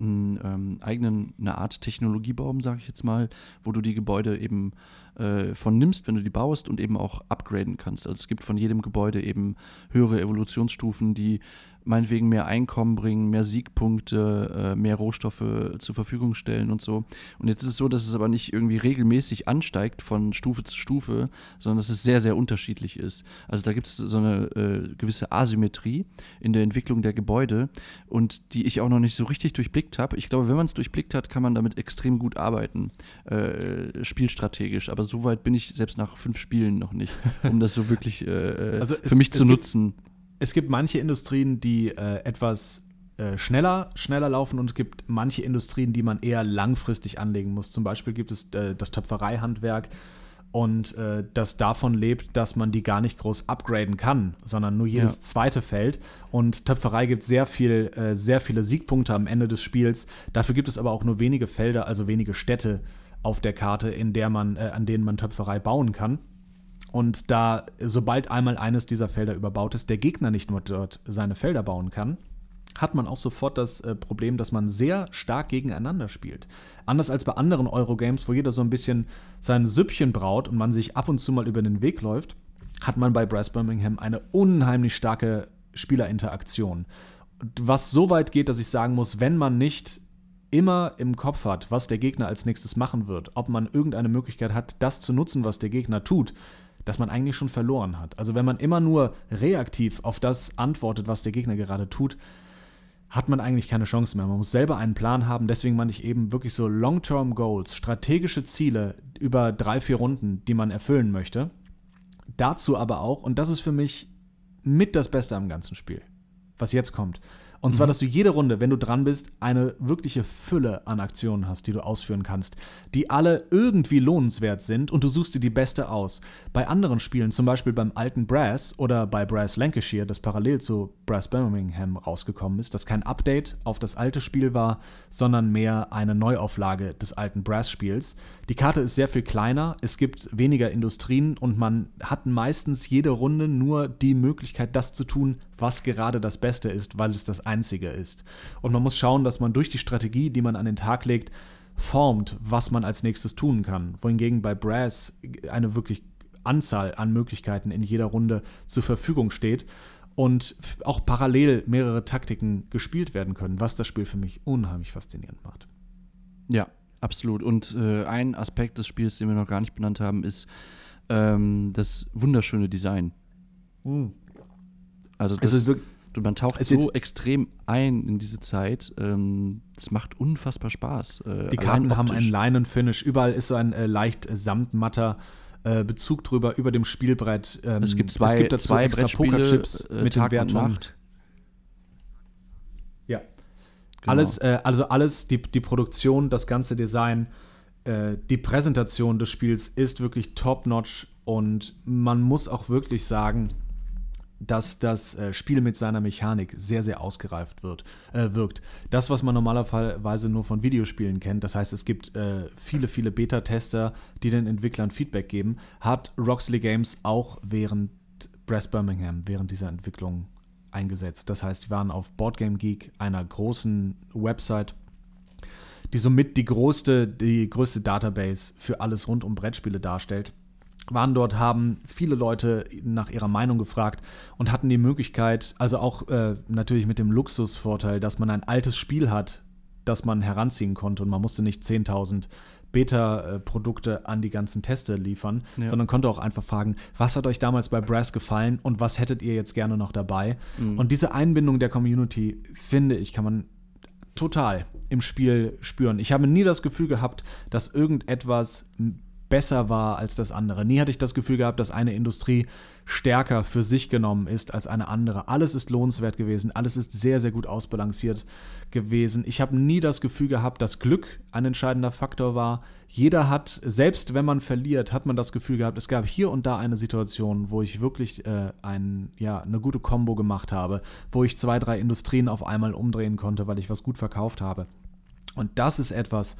einen ähm, eigenen, eine Art Technologiebaum, sage ich jetzt mal, wo du die Gebäude eben äh, von nimmst, wenn du die baust und eben auch upgraden kannst. Also es gibt von jedem Gebäude eben höhere Evolutionsstufen, die meinetwegen mehr Einkommen bringen, mehr Siegpunkte, äh, mehr Rohstoffe zur Verfügung stellen und so. Und jetzt ist es so, dass es aber nicht irgendwie regelmäßig ansteigt von Stufe zu Stufe, sondern dass es sehr, sehr unterschiedlich ist. Also da gibt es so eine äh, gewisse Asymmetrie in der Entwicklung der Gebäude und die ich auch noch nicht so richtig durchblickt habe. Ich glaube, wenn man es durchblickt hat, kann man damit extrem gut arbeiten, äh, spielstrategisch. Aber so weit bin ich selbst nach fünf Spielen noch nicht, um das so wirklich äh, äh, also für es, mich zu nutzen es gibt manche Industrien, die äh, etwas äh, schneller, schneller laufen und es gibt manche Industrien, die man eher langfristig anlegen muss. Zum Beispiel gibt es äh, das Töpfereihandwerk und äh, das davon lebt, dass man die gar nicht groß upgraden kann, sondern nur jedes ja. zweite Feld. Und Töpferei gibt sehr viel, äh, sehr viele Siegpunkte am Ende des Spiels. Dafür gibt es aber auch nur wenige Felder, also wenige Städte auf der Karte, in der man, an denen man Töpferei bauen kann. Und da, sobald einmal eines dieser Felder überbaut ist, der Gegner nicht nur dort seine Felder bauen kann, hat man auch sofort das äh, Problem, dass man sehr stark gegeneinander spielt. Anders als bei anderen Eurogames, wo jeder so ein bisschen sein Süppchen braut und man sich ab und zu mal über den Weg läuft, hat man bei Brass Birmingham eine unheimlich starke Spielerinteraktion. Was so weit geht, dass ich sagen muss, wenn man nicht immer im Kopf hat, was der Gegner als nächstes machen wird, ob man irgendeine Möglichkeit hat, das zu nutzen, was der Gegner tut, dass man eigentlich schon verloren hat. Also wenn man immer nur reaktiv auf das antwortet, was der Gegner gerade tut, hat man eigentlich keine Chance mehr. Man muss selber einen Plan haben. Deswegen meine ich eben wirklich so Long-Term Goals, strategische Ziele über drei, vier Runden, die man erfüllen möchte. Dazu aber auch, und das ist für mich mit das Beste am ganzen Spiel, was jetzt kommt. Und zwar, mhm. dass du jede Runde, wenn du dran bist, eine wirkliche Fülle an Aktionen hast, die du ausführen kannst, die alle irgendwie lohnenswert sind und du suchst dir die beste aus. Bei anderen Spielen, zum Beispiel beim alten Brass oder bei Brass Lancashire, das parallel zu Brass Birmingham rausgekommen ist, das kein Update auf das alte Spiel war, sondern mehr eine Neuauflage des alten Brass-Spiels. Die Karte ist sehr viel kleiner, es gibt weniger Industrien und man hat meistens jede Runde nur die Möglichkeit, das zu tun, was gerade das Beste ist, weil es das einzige ist. Und man muss schauen, dass man durch die Strategie, die man an den Tag legt, formt, was man als nächstes tun kann. Wohingegen bei Brass eine wirklich Anzahl an Möglichkeiten in jeder Runde zur Verfügung steht und auch parallel mehrere Taktiken gespielt werden können, was das Spiel für mich unheimlich faszinierend macht. Ja, absolut. Und äh, ein Aspekt des Spiels, den wir noch gar nicht benannt haben, ist ähm, das wunderschöne Design. Mhm. Also das, ist wirklich, man taucht so extrem ein in diese Zeit. Ähm, das macht unfassbar Spaß. Äh, die Karten haben einen Leinenfinish. Überall ist so ein äh, leicht samtmatter äh, Bezug drüber über dem Spielbrett. Ähm, es gibt zwei, es gibt zwei Pokerchips äh, mit Tag dem Wert Nacht. Ja. Genau. Alles, äh, also alles, die, die Produktion, das ganze Design, äh, die Präsentation des Spiels ist wirklich top-notch und man muss auch wirklich sagen, dass das äh, Spiel mit seiner Mechanik sehr, sehr ausgereift wird, äh, wirkt. Das, was man normalerweise nur von Videospielen kennt, das heißt, es gibt äh, viele, viele Beta-Tester, die den Entwicklern Feedback geben, hat Roxley Games auch während Brass Birmingham, während dieser Entwicklung eingesetzt. Das heißt, die waren auf Boardgame Geek, einer großen Website, die somit die größte, die größte Database für alles rund um Brettspiele darstellt waren dort, haben viele Leute nach ihrer Meinung gefragt und hatten die Möglichkeit, also auch äh, natürlich mit dem Luxusvorteil, dass man ein altes Spiel hat, das man heranziehen konnte und man musste nicht 10.000 Beta-Produkte an die ganzen Teste liefern, ja. sondern konnte auch einfach fragen, was hat euch damals bei Brass gefallen und was hättet ihr jetzt gerne noch dabei? Mhm. Und diese Einbindung der Community, finde ich, kann man total im Spiel spüren. Ich habe nie das Gefühl gehabt, dass irgendetwas besser war als das andere. Nie hatte ich das Gefühl gehabt, dass eine Industrie stärker für sich genommen ist als eine andere. Alles ist lohnenswert gewesen, alles ist sehr, sehr gut ausbalanciert gewesen. Ich habe nie das Gefühl gehabt, dass Glück ein entscheidender Faktor war. Jeder hat, selbst wenn man verliert, hat man das Gefühl gehabt, es gab hier und da eine Situation, wo ich wirklich äh, ein, ja, eine gute Combo gemacht habe, wo ich zwei, drei Industrien auf einmal umdrehen konnte, weil ich was gut verkauft habe. Und das ist etwas,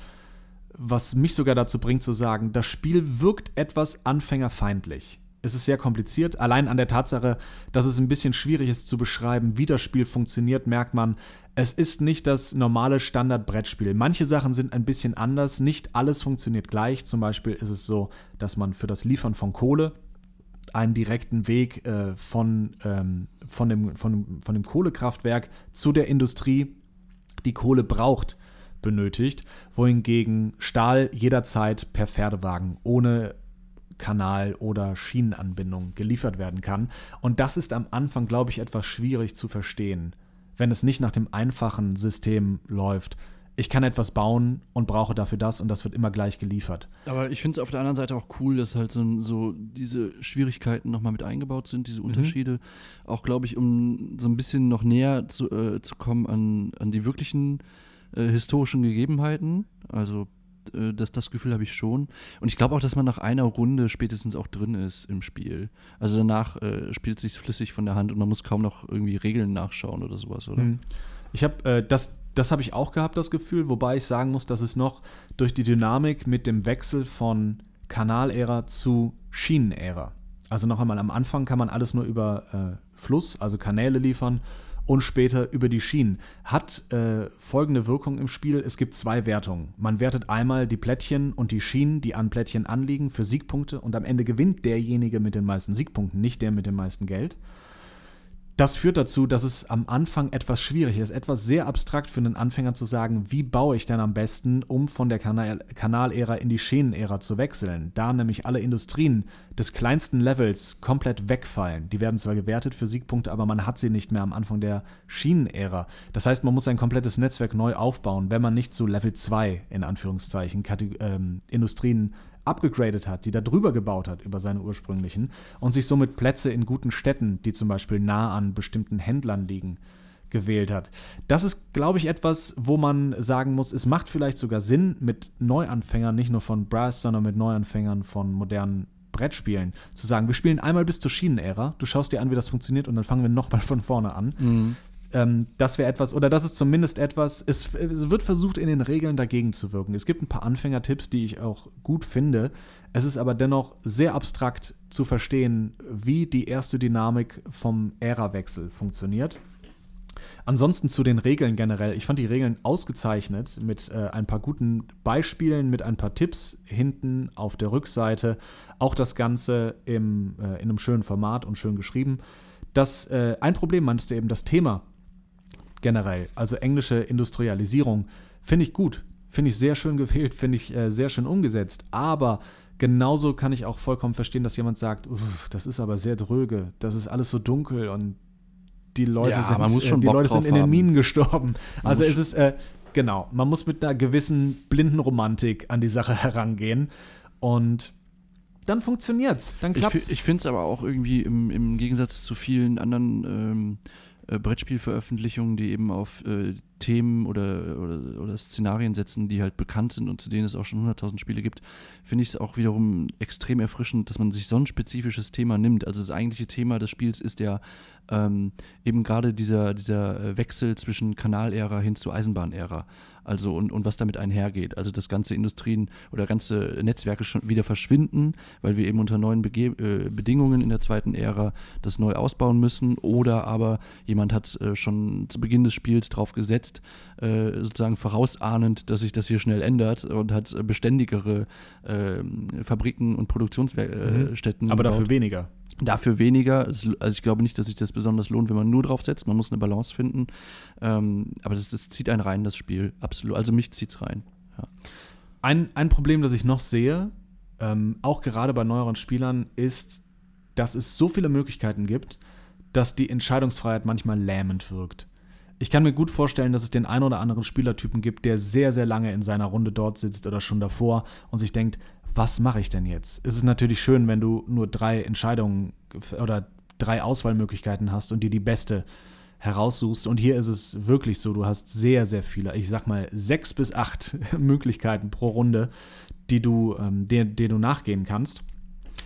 was mich sogar dazu bringt zu sagen, das Spiel wirkt etwas anfängerfeindlich. Es ist sehr kompliziert. Allein an der Tatsache, dass es ein bisschen schwierig ist zu beschreiben, wie das Spiel funktioniert, merkt man, es ist nicht das normale Standard-Brettspiel. Manche Sachen sind ein bisschen anders. Nicht alles funktioniert gleich. Zum Beispiel ist es so, dass man für das Liefern von Kohle einen direkten Weg äh, von, ähm, von, dem, von, von dem Kohlekraftwerk zu der Industrie, die Kohle braucht, benötigt, wohingegen Stahl jederzeit per Pferdewagen ohne Kanal oder Schienenanbindung geliefert werden kann. Und das ist am Anfang, glaube ich, etwas schwierig zu verstehen, wenn es nicht nach dem einfachen System läuft ich kann etwas bauen und brauche dafür das und das wird immer gleich geliefert. Aber ich finde es auf der anderen Seite auch cool, dass halt so, so diese Schwierigkeiten nochmal mit eingebaut sind, diese mhm. Unterschiede. Mhm. Auch, glaube ich, um so ein bisschen noch näher zu, äh, zu kommen an, an die wirklichen äh, historischen Gegebenheiten. Also äh, das, das Gefühl habe ich schon. Und ich glaube auch, dass man nach einer Runde spätestens auch drin ist im Spiel. Also danach äh, spielt es sich flüssig von der Hand und man muss kaum noch irgendwie Regeln nachschauen oder sowas, oder? Mhm. Ich habe äh, das, das habe ich auch gehabt, das Gefühl, wobei ich sagen muss, dass es noch durch die Dynamik mit dem Wechsel von Kanalära zu Schienenära. Also noch einmal, am Anfang kann man alles nur über äh, Fluss, also Kanäle liefern und später über die Schienen. Hat äh, folgende Wirkung im Spiel: Es gibt zwei Wertungen. Man wertet einmal die Plättchen und die Schienen, die an Plättchen anliegen, für Siegpunkte und am Ende gewinnt derjenige mit den meisten Siegpunkten, nicht der mit dem meisten Geld. Das führt dazu, dass es am Anfang etwas schwierig ist, etwas sehr abstrakt für einen Anfänger zu sagen, wie baue ich denn am besten, um von der Kanal Kanalära in die Schänenära zu wechseln. Da nämlich alle Industrien des kleinsten Levels komplett wegfallen. Die werden zwar gewertet für Siegpunkte, aber man hat sie nicht mehr am Anfang der Schienenära. Das heißt, man muss ein komplettes Netzwerk neu aufbauen, wenn man nicht zu Level 2 in Anführungszeichen ähm, Industrien abgegradet hat, die da drüber gebaut hat über seine ursprünglichen und sich somit Plätze in guten Städten, die zum Beispiel nah an bestimmten Händlern liegen, gewählt hat. Das ist, glaube ich, etwas, wo man sagen muss, es macht vielleicht sogar Sinn, mit Neuanfängern, nicht nur von Brass, sondern mit Neuanfängern von modernen Brettspielen, zu sagen, wir spielen einmal bis zur Schienenära, du schaust dir an, wie das funktioniert und dann fangen wir nochmal von vorne an. Mhm. Ähm, das wäre etwas, oder das ist zumindest etwas, es, es, wird versucht, in den Regeln dagegen zu wirken. Es gibt ein paar Anfängertipps, die ich auch gut finde. Es ist aber dennoch sehr abstrakt zu verstehen, wie die erste Dynamik vom Ära-Wechsel funktioniert. Ansonsten zu den Regeln generell. Ich fand die Regeln ausgezeichnet mit äh, ein paar guten Beispielen, mit ein paar Tipps hinten auf der Rückseite. Auch das Ganze im, äh, in einem schönen Format und schön geschrieben. Das, äh, ein Problem meinst du eben, das Thema generell. Also englische Industrialisierung finde ich gut, finde ich sehr schön gewählt, finde ich äh, sehr schön umgesetzt. Aber genauso kann ich auch vollkommen verstehen, dass jemand sagt, das ist aber sehr dröge, das ist alles so dunkel und die Leute ja, sind, äh, die Leute sind in den Minen gestorben. Man also es ist äh, genau, man muss mit einer gewissen blinden Romantik an die Sache herangehen und dann funktioniert's, dann klappt's. Ich, ich finde es aber auch irgendwie im, im Gegensatz zu vielen anderen ähm, äh, Brettspielveröffentlichungen, die eben auf äh, Themen oder, oder, oder, Szenarien setzen, die halt bekannt sind und zu denen es auch schon 100.000 Spiele gibt, finde ich es auch wiederum extrem erfrischend, dass man sich so ein spezifisches Thema nimmt. Also das eigentliche Thema des Spiels ist ja ähm, eben gerade dieser, dieser äh, Wechsel zwischen Kanalära hin zu Eisenbahnära. Also und, und was damit einhergeht. Also dass ganze Industrien oder ganze Netzwerke schon wieder verschwinden, weil wir eben unter neuen Bege äh, Bedingungen in der zweiten Ära das neu ausbauen müssen. Oder aber jemand hat äh, schon zu Beginn des Spiels drauf gesetzt, äh, sozusagen vorausahnend, dass sich das hier schnell ändert und hat beständigere ähm, Fabriken und Produktionsstätten. Mhm. Aber dafür weniger. Dafür weniger. Also ich glaube nicht, dass sich das besonders lohnt, wenn man nur drauf setzt. Man muss eine Balance finden. Ähm, aber das, das, zieht einen rein, das Spiel. Absolut. Also mich zieht es rein. Ja. Ein, ein Problem, das ich noch sehe, ähm, auch gerade bei neueren Spielern, ist, dass es so viele Möglichkeiten gibt, dass die Entscheidungsfreiheit manchmal lähmend wirkt. Ich kann mir gut vorstellen, dass es den einen oder anderen Spielertypen gibt, der sehr, sehr lange in seiner Runde dort sitzt oder schon davor und sich denkt, was mache ich denn jetzt? Es ist natürlich schön, wenn du nur drei Entscheidungen oder drei Auswahlmöglichkeiten hast und dir die beste heraussuchst. Und hier ist es wirklich so, du hast sehr, sehr viele, ich sag mal sechs bis acht Möglichkeiten pro Runde, die du, ähm, der, der du nachgehen kannst.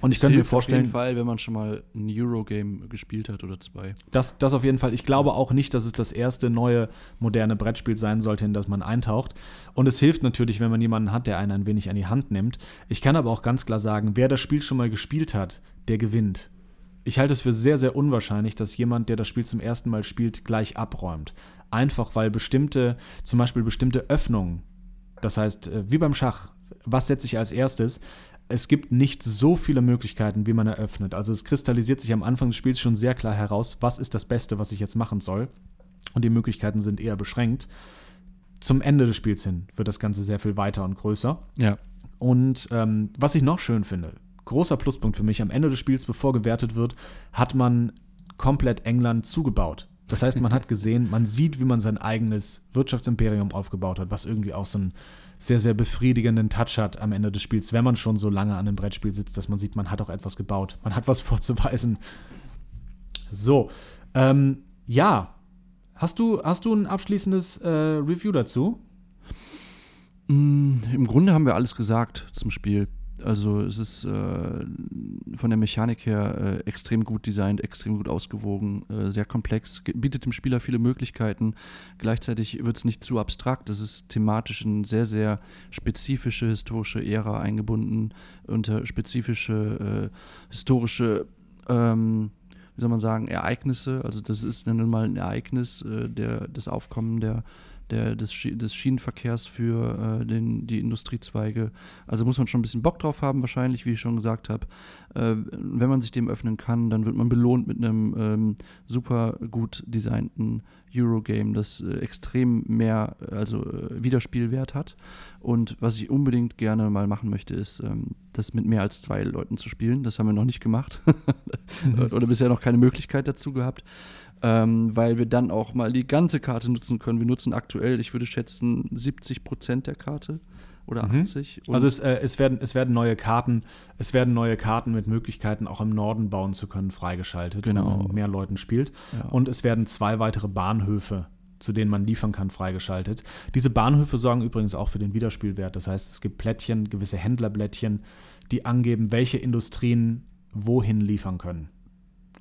Und ich könnte mir Hilft Auf vorstellen, jeden Fall, wenn man schon mal ein Eurogame gespielt hat oder zwei. Das, das auf jeden Fall. Ich glaube auch nicht, dass es das erste neue moderne Brettspiel sein sollte, in das man eintaucht. Und es hilft natürlich, wenn man jemanden hat, der einen ein wenig an die Hand nimmt. Ich kann aber auch ganz klar sagen, wer das Spiel schon mal gespielt hat, der gewinnt. Ich halte es für sehr, sehr unwahrscheinlich, dass jemand, der das Spiel zum ersten Mal spielt, gleich abräumt. Einfach weil bestimmte, zum Beispiel bestimmte Öffnungen, das heißt, äh, wie beim Schach, was setze ich als erstes, es gibt nicht so viele Möglichkeiten, wie man eröffnet. Also es kristallisiert sich am Anfang des Spiels schon sehr klar heraus, was ist das Beste, was ich jetzt machen soll. Und die Möglichkeiten sind eher beschränkt. Zum Ende des Spiels hin wird das Ganze sehr viel weiter und größer. Ja. Und ähm, was ich noch schön finde, großer Pluspunkt für mich, am Ende des Spiels, bevor gewertet wird, hat man komplett England zugebaut. Das heißt, man hat gesehen, man sieht, wie man sein eigenes Wirtschaftsimperium aufgebaut hat, was irgendwie auch so einen sehr, sehr befriedigenden Touch hat am Ende des Spiels, wenn man schon so lange an einem Brettspiel sitzt, dass man sieht, man hat auch etwas gebaut. Man hat was vorzuweisen. So, ähm, ja. Hast du, hast du ein abschließendes äh, Review dazu? Mm, Im Grunde haben wir alles gesagt zum Spiel. Also es ist äh, von der Mechanik her äh, extrem gut designt, extrem gut ausgewogen, äh, sehr komplex, bietet dem Spieler viele Möglichkeiten. Gleichzeitig wird es nicht zu abstrakt. Es ist thematisch in sehr, sehr spezifische historische Ära eingebunden, unter spezifische äh, historische ähm, wie soll man sagen, Ereignisse. Also das ist nun mal ein Ereignis, äh, der, das Aufkommen der, der, des, des Schienenverkehrs für äh, den, die Industriezweige. Also muss man schon ein bisschen Bock drauf haben, wahrscheinlich, wie ich schon gesagt habe. Äh, wenn man sich dem öffnen kann, dann wird man belohnt mit einem ähm, super gut designten Eurogame, das äh, extrem mehr, also äh, Wiederspielwert hat. Und was ich unbedingt gerne mal machen möchte, ist, ähm, das mit mehr als zwei Leuten zu spielen. Das haben wir noch nicht gemacht. Oder bisher noch keine Möglichkeit dazu gehabt. Ähm, weil wir dann auch mal die ganze Karte nutzen können. Wir nutzen aktuell, ich würde schätzen, 70 Prozent der Karte oder Mhm. 80. Und Also es, äh, es, werden, es werden neue Karten, es werden neue Karten mit Möglichkeiten, auch im Norden bauen zu können, freigeschaltet, Genau. wenn man mehr Leuten spielt. ja. Und es werden zwei weitere Bahnhöfe, zu denen man liefern kann, freigeschaltet. Diese Bahnhöfe sorgen übrigens auch für den Wiederspielwert. Das heißt, es gibt Plättchen, gewisse Händlerblättchen, die angeben, welche Industrien wohin liefern können.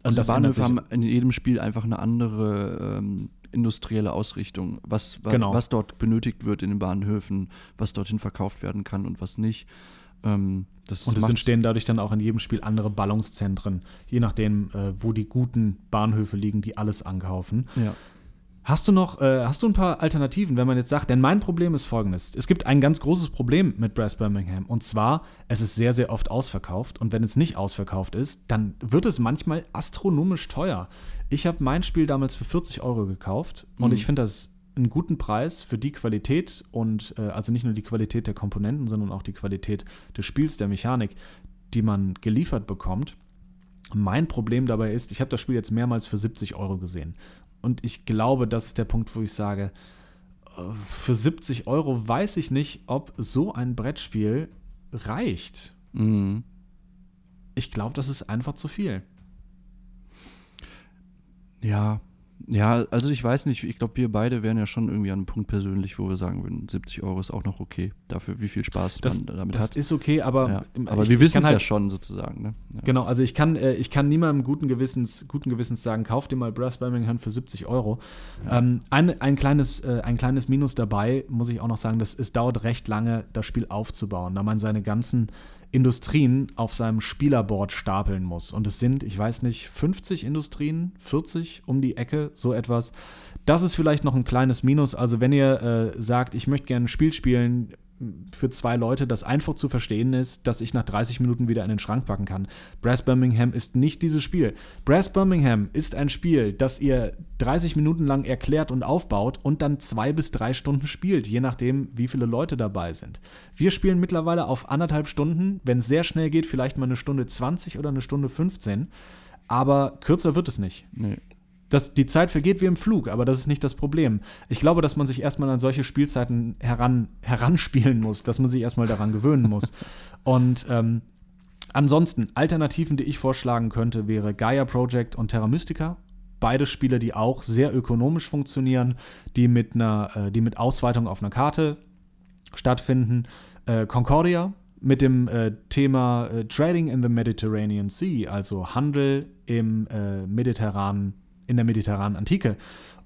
Also das Bahnhöfe haben in jedem Spiel einfach eine andere ähm, industrielle Ausrichtung, was, wa Genau. was dort benötigt wird in den Bahnhöfen, was dorthin verkauft werden kann und was nicht. Ähm, Und es entstehen dadurch dann auch in jedem Spiel andere Ballungszentren, je nachdem, äh, wo die guten Bahnhöfe liegen, die alles ankaufen. Ja. Hast du noch, äh, hast du ein paar Alternativen, wenn man jetzt sagt, denn mein Problem ist folgendes. Es gibt ein ganz großes Problem mit Brass Birmingham und zwar, es ist sehr, sehr oft ausverkauft und wenn es nicht ausverkauft ist, dann wird es manchmal astronomisch teuer. Ich habe mein Spiel damals für 40 Euro gekauft und Mhm. ich finde das einen guten Preis für die Qualität und äh, also nicht nur die Qualität der Komponenten, sondern auch die Qualität des Spiels, der Mechanik, die man geliefert bekommt. Mein Problem dabei ist, ich habe das Spiel jetzt mehrmals für 70 Euro gesehen. Und ich glaube, das ist der Punkt, wo ich sage, für 70 Euro weiß ich nicht, ob so ein Brettspiel reicht. Mhm. Ich glaube, das ist einfach zu viel. Ja. Ja, also ich weiß nicht, ich glaube, wir beide wären ja schon irgendwie an einem Punkt persönlich, wo wir sagen würden, 70 Euro ist auch noch okay, dafür, wie viel Spaß Das, man damit das hat. ist okay, aber, ja. Aber ich- wir wissen es ja halt- schon sozusagen. Ne? Ja. Genau, also ich kann, äh, ich kann niemandem guten Gewissens, guten Gewissens sagen, kauf dir mal Brass Birmingham für 70 Euro. Ähm, ein, ein, kleines, äh, ein kleines Minus dabei, muss ich auch noch sagen, dass es dauert recht lange, das Spiel aufzubauen, da man seine ganzen Industrien auf seinem Spielerboard stapeln muss. Und es sind, ich weiß nicht, 50 Industrien, 40 um die Ecke, so etwas. Das ist vielleicht noch ein kleines Minus. Also wenn ihr äh, sagt, ich möchte gerne ein Spiel spielen für zwei Leute, das einfach zu verstehen ist, dass ich nach 30 Minuten wieder in den Schrank packen kann. Brass Birmingham ist nicht dieses Spiel. Brass Birmingham ist ein Spiel, das ihr 30 Minuten lang erklärt und aufbaut und dann zwei bis drei Stunden spielt, je nachdem, wie viele Leute dabei sind. Wir spielen mittlerweile auf anderthalb Stunden, wenn es sehr schnell geht, vielleicht mal eine Stunde 20 oder eine Stunde 15, aber kürzer wird es nicht. Nee. Das, die Zeit vergeht wie im Flug, aber das ist nicht das Problem. Ich glaube, dass man sich erstmal an solche Spielzeiten heran, heranspielen muss, dass man sich erstmal daran gewöhnen muss. Und ähm, ansonsten, Alternativen, die ich vorschlagen könnte, wäre Gaia Project und Terra Mystica. Beide Spiele, die auch sehr ökonomisch funktionieren, die mit einer, äh, die mit Ausweitung auf einer Karte stattfinden. Äh, Concordia mit dem äh, Thema äh, Trading in the Mediterranean Sea, also Handel im äh, mediterranen, in der mediterranen Antike.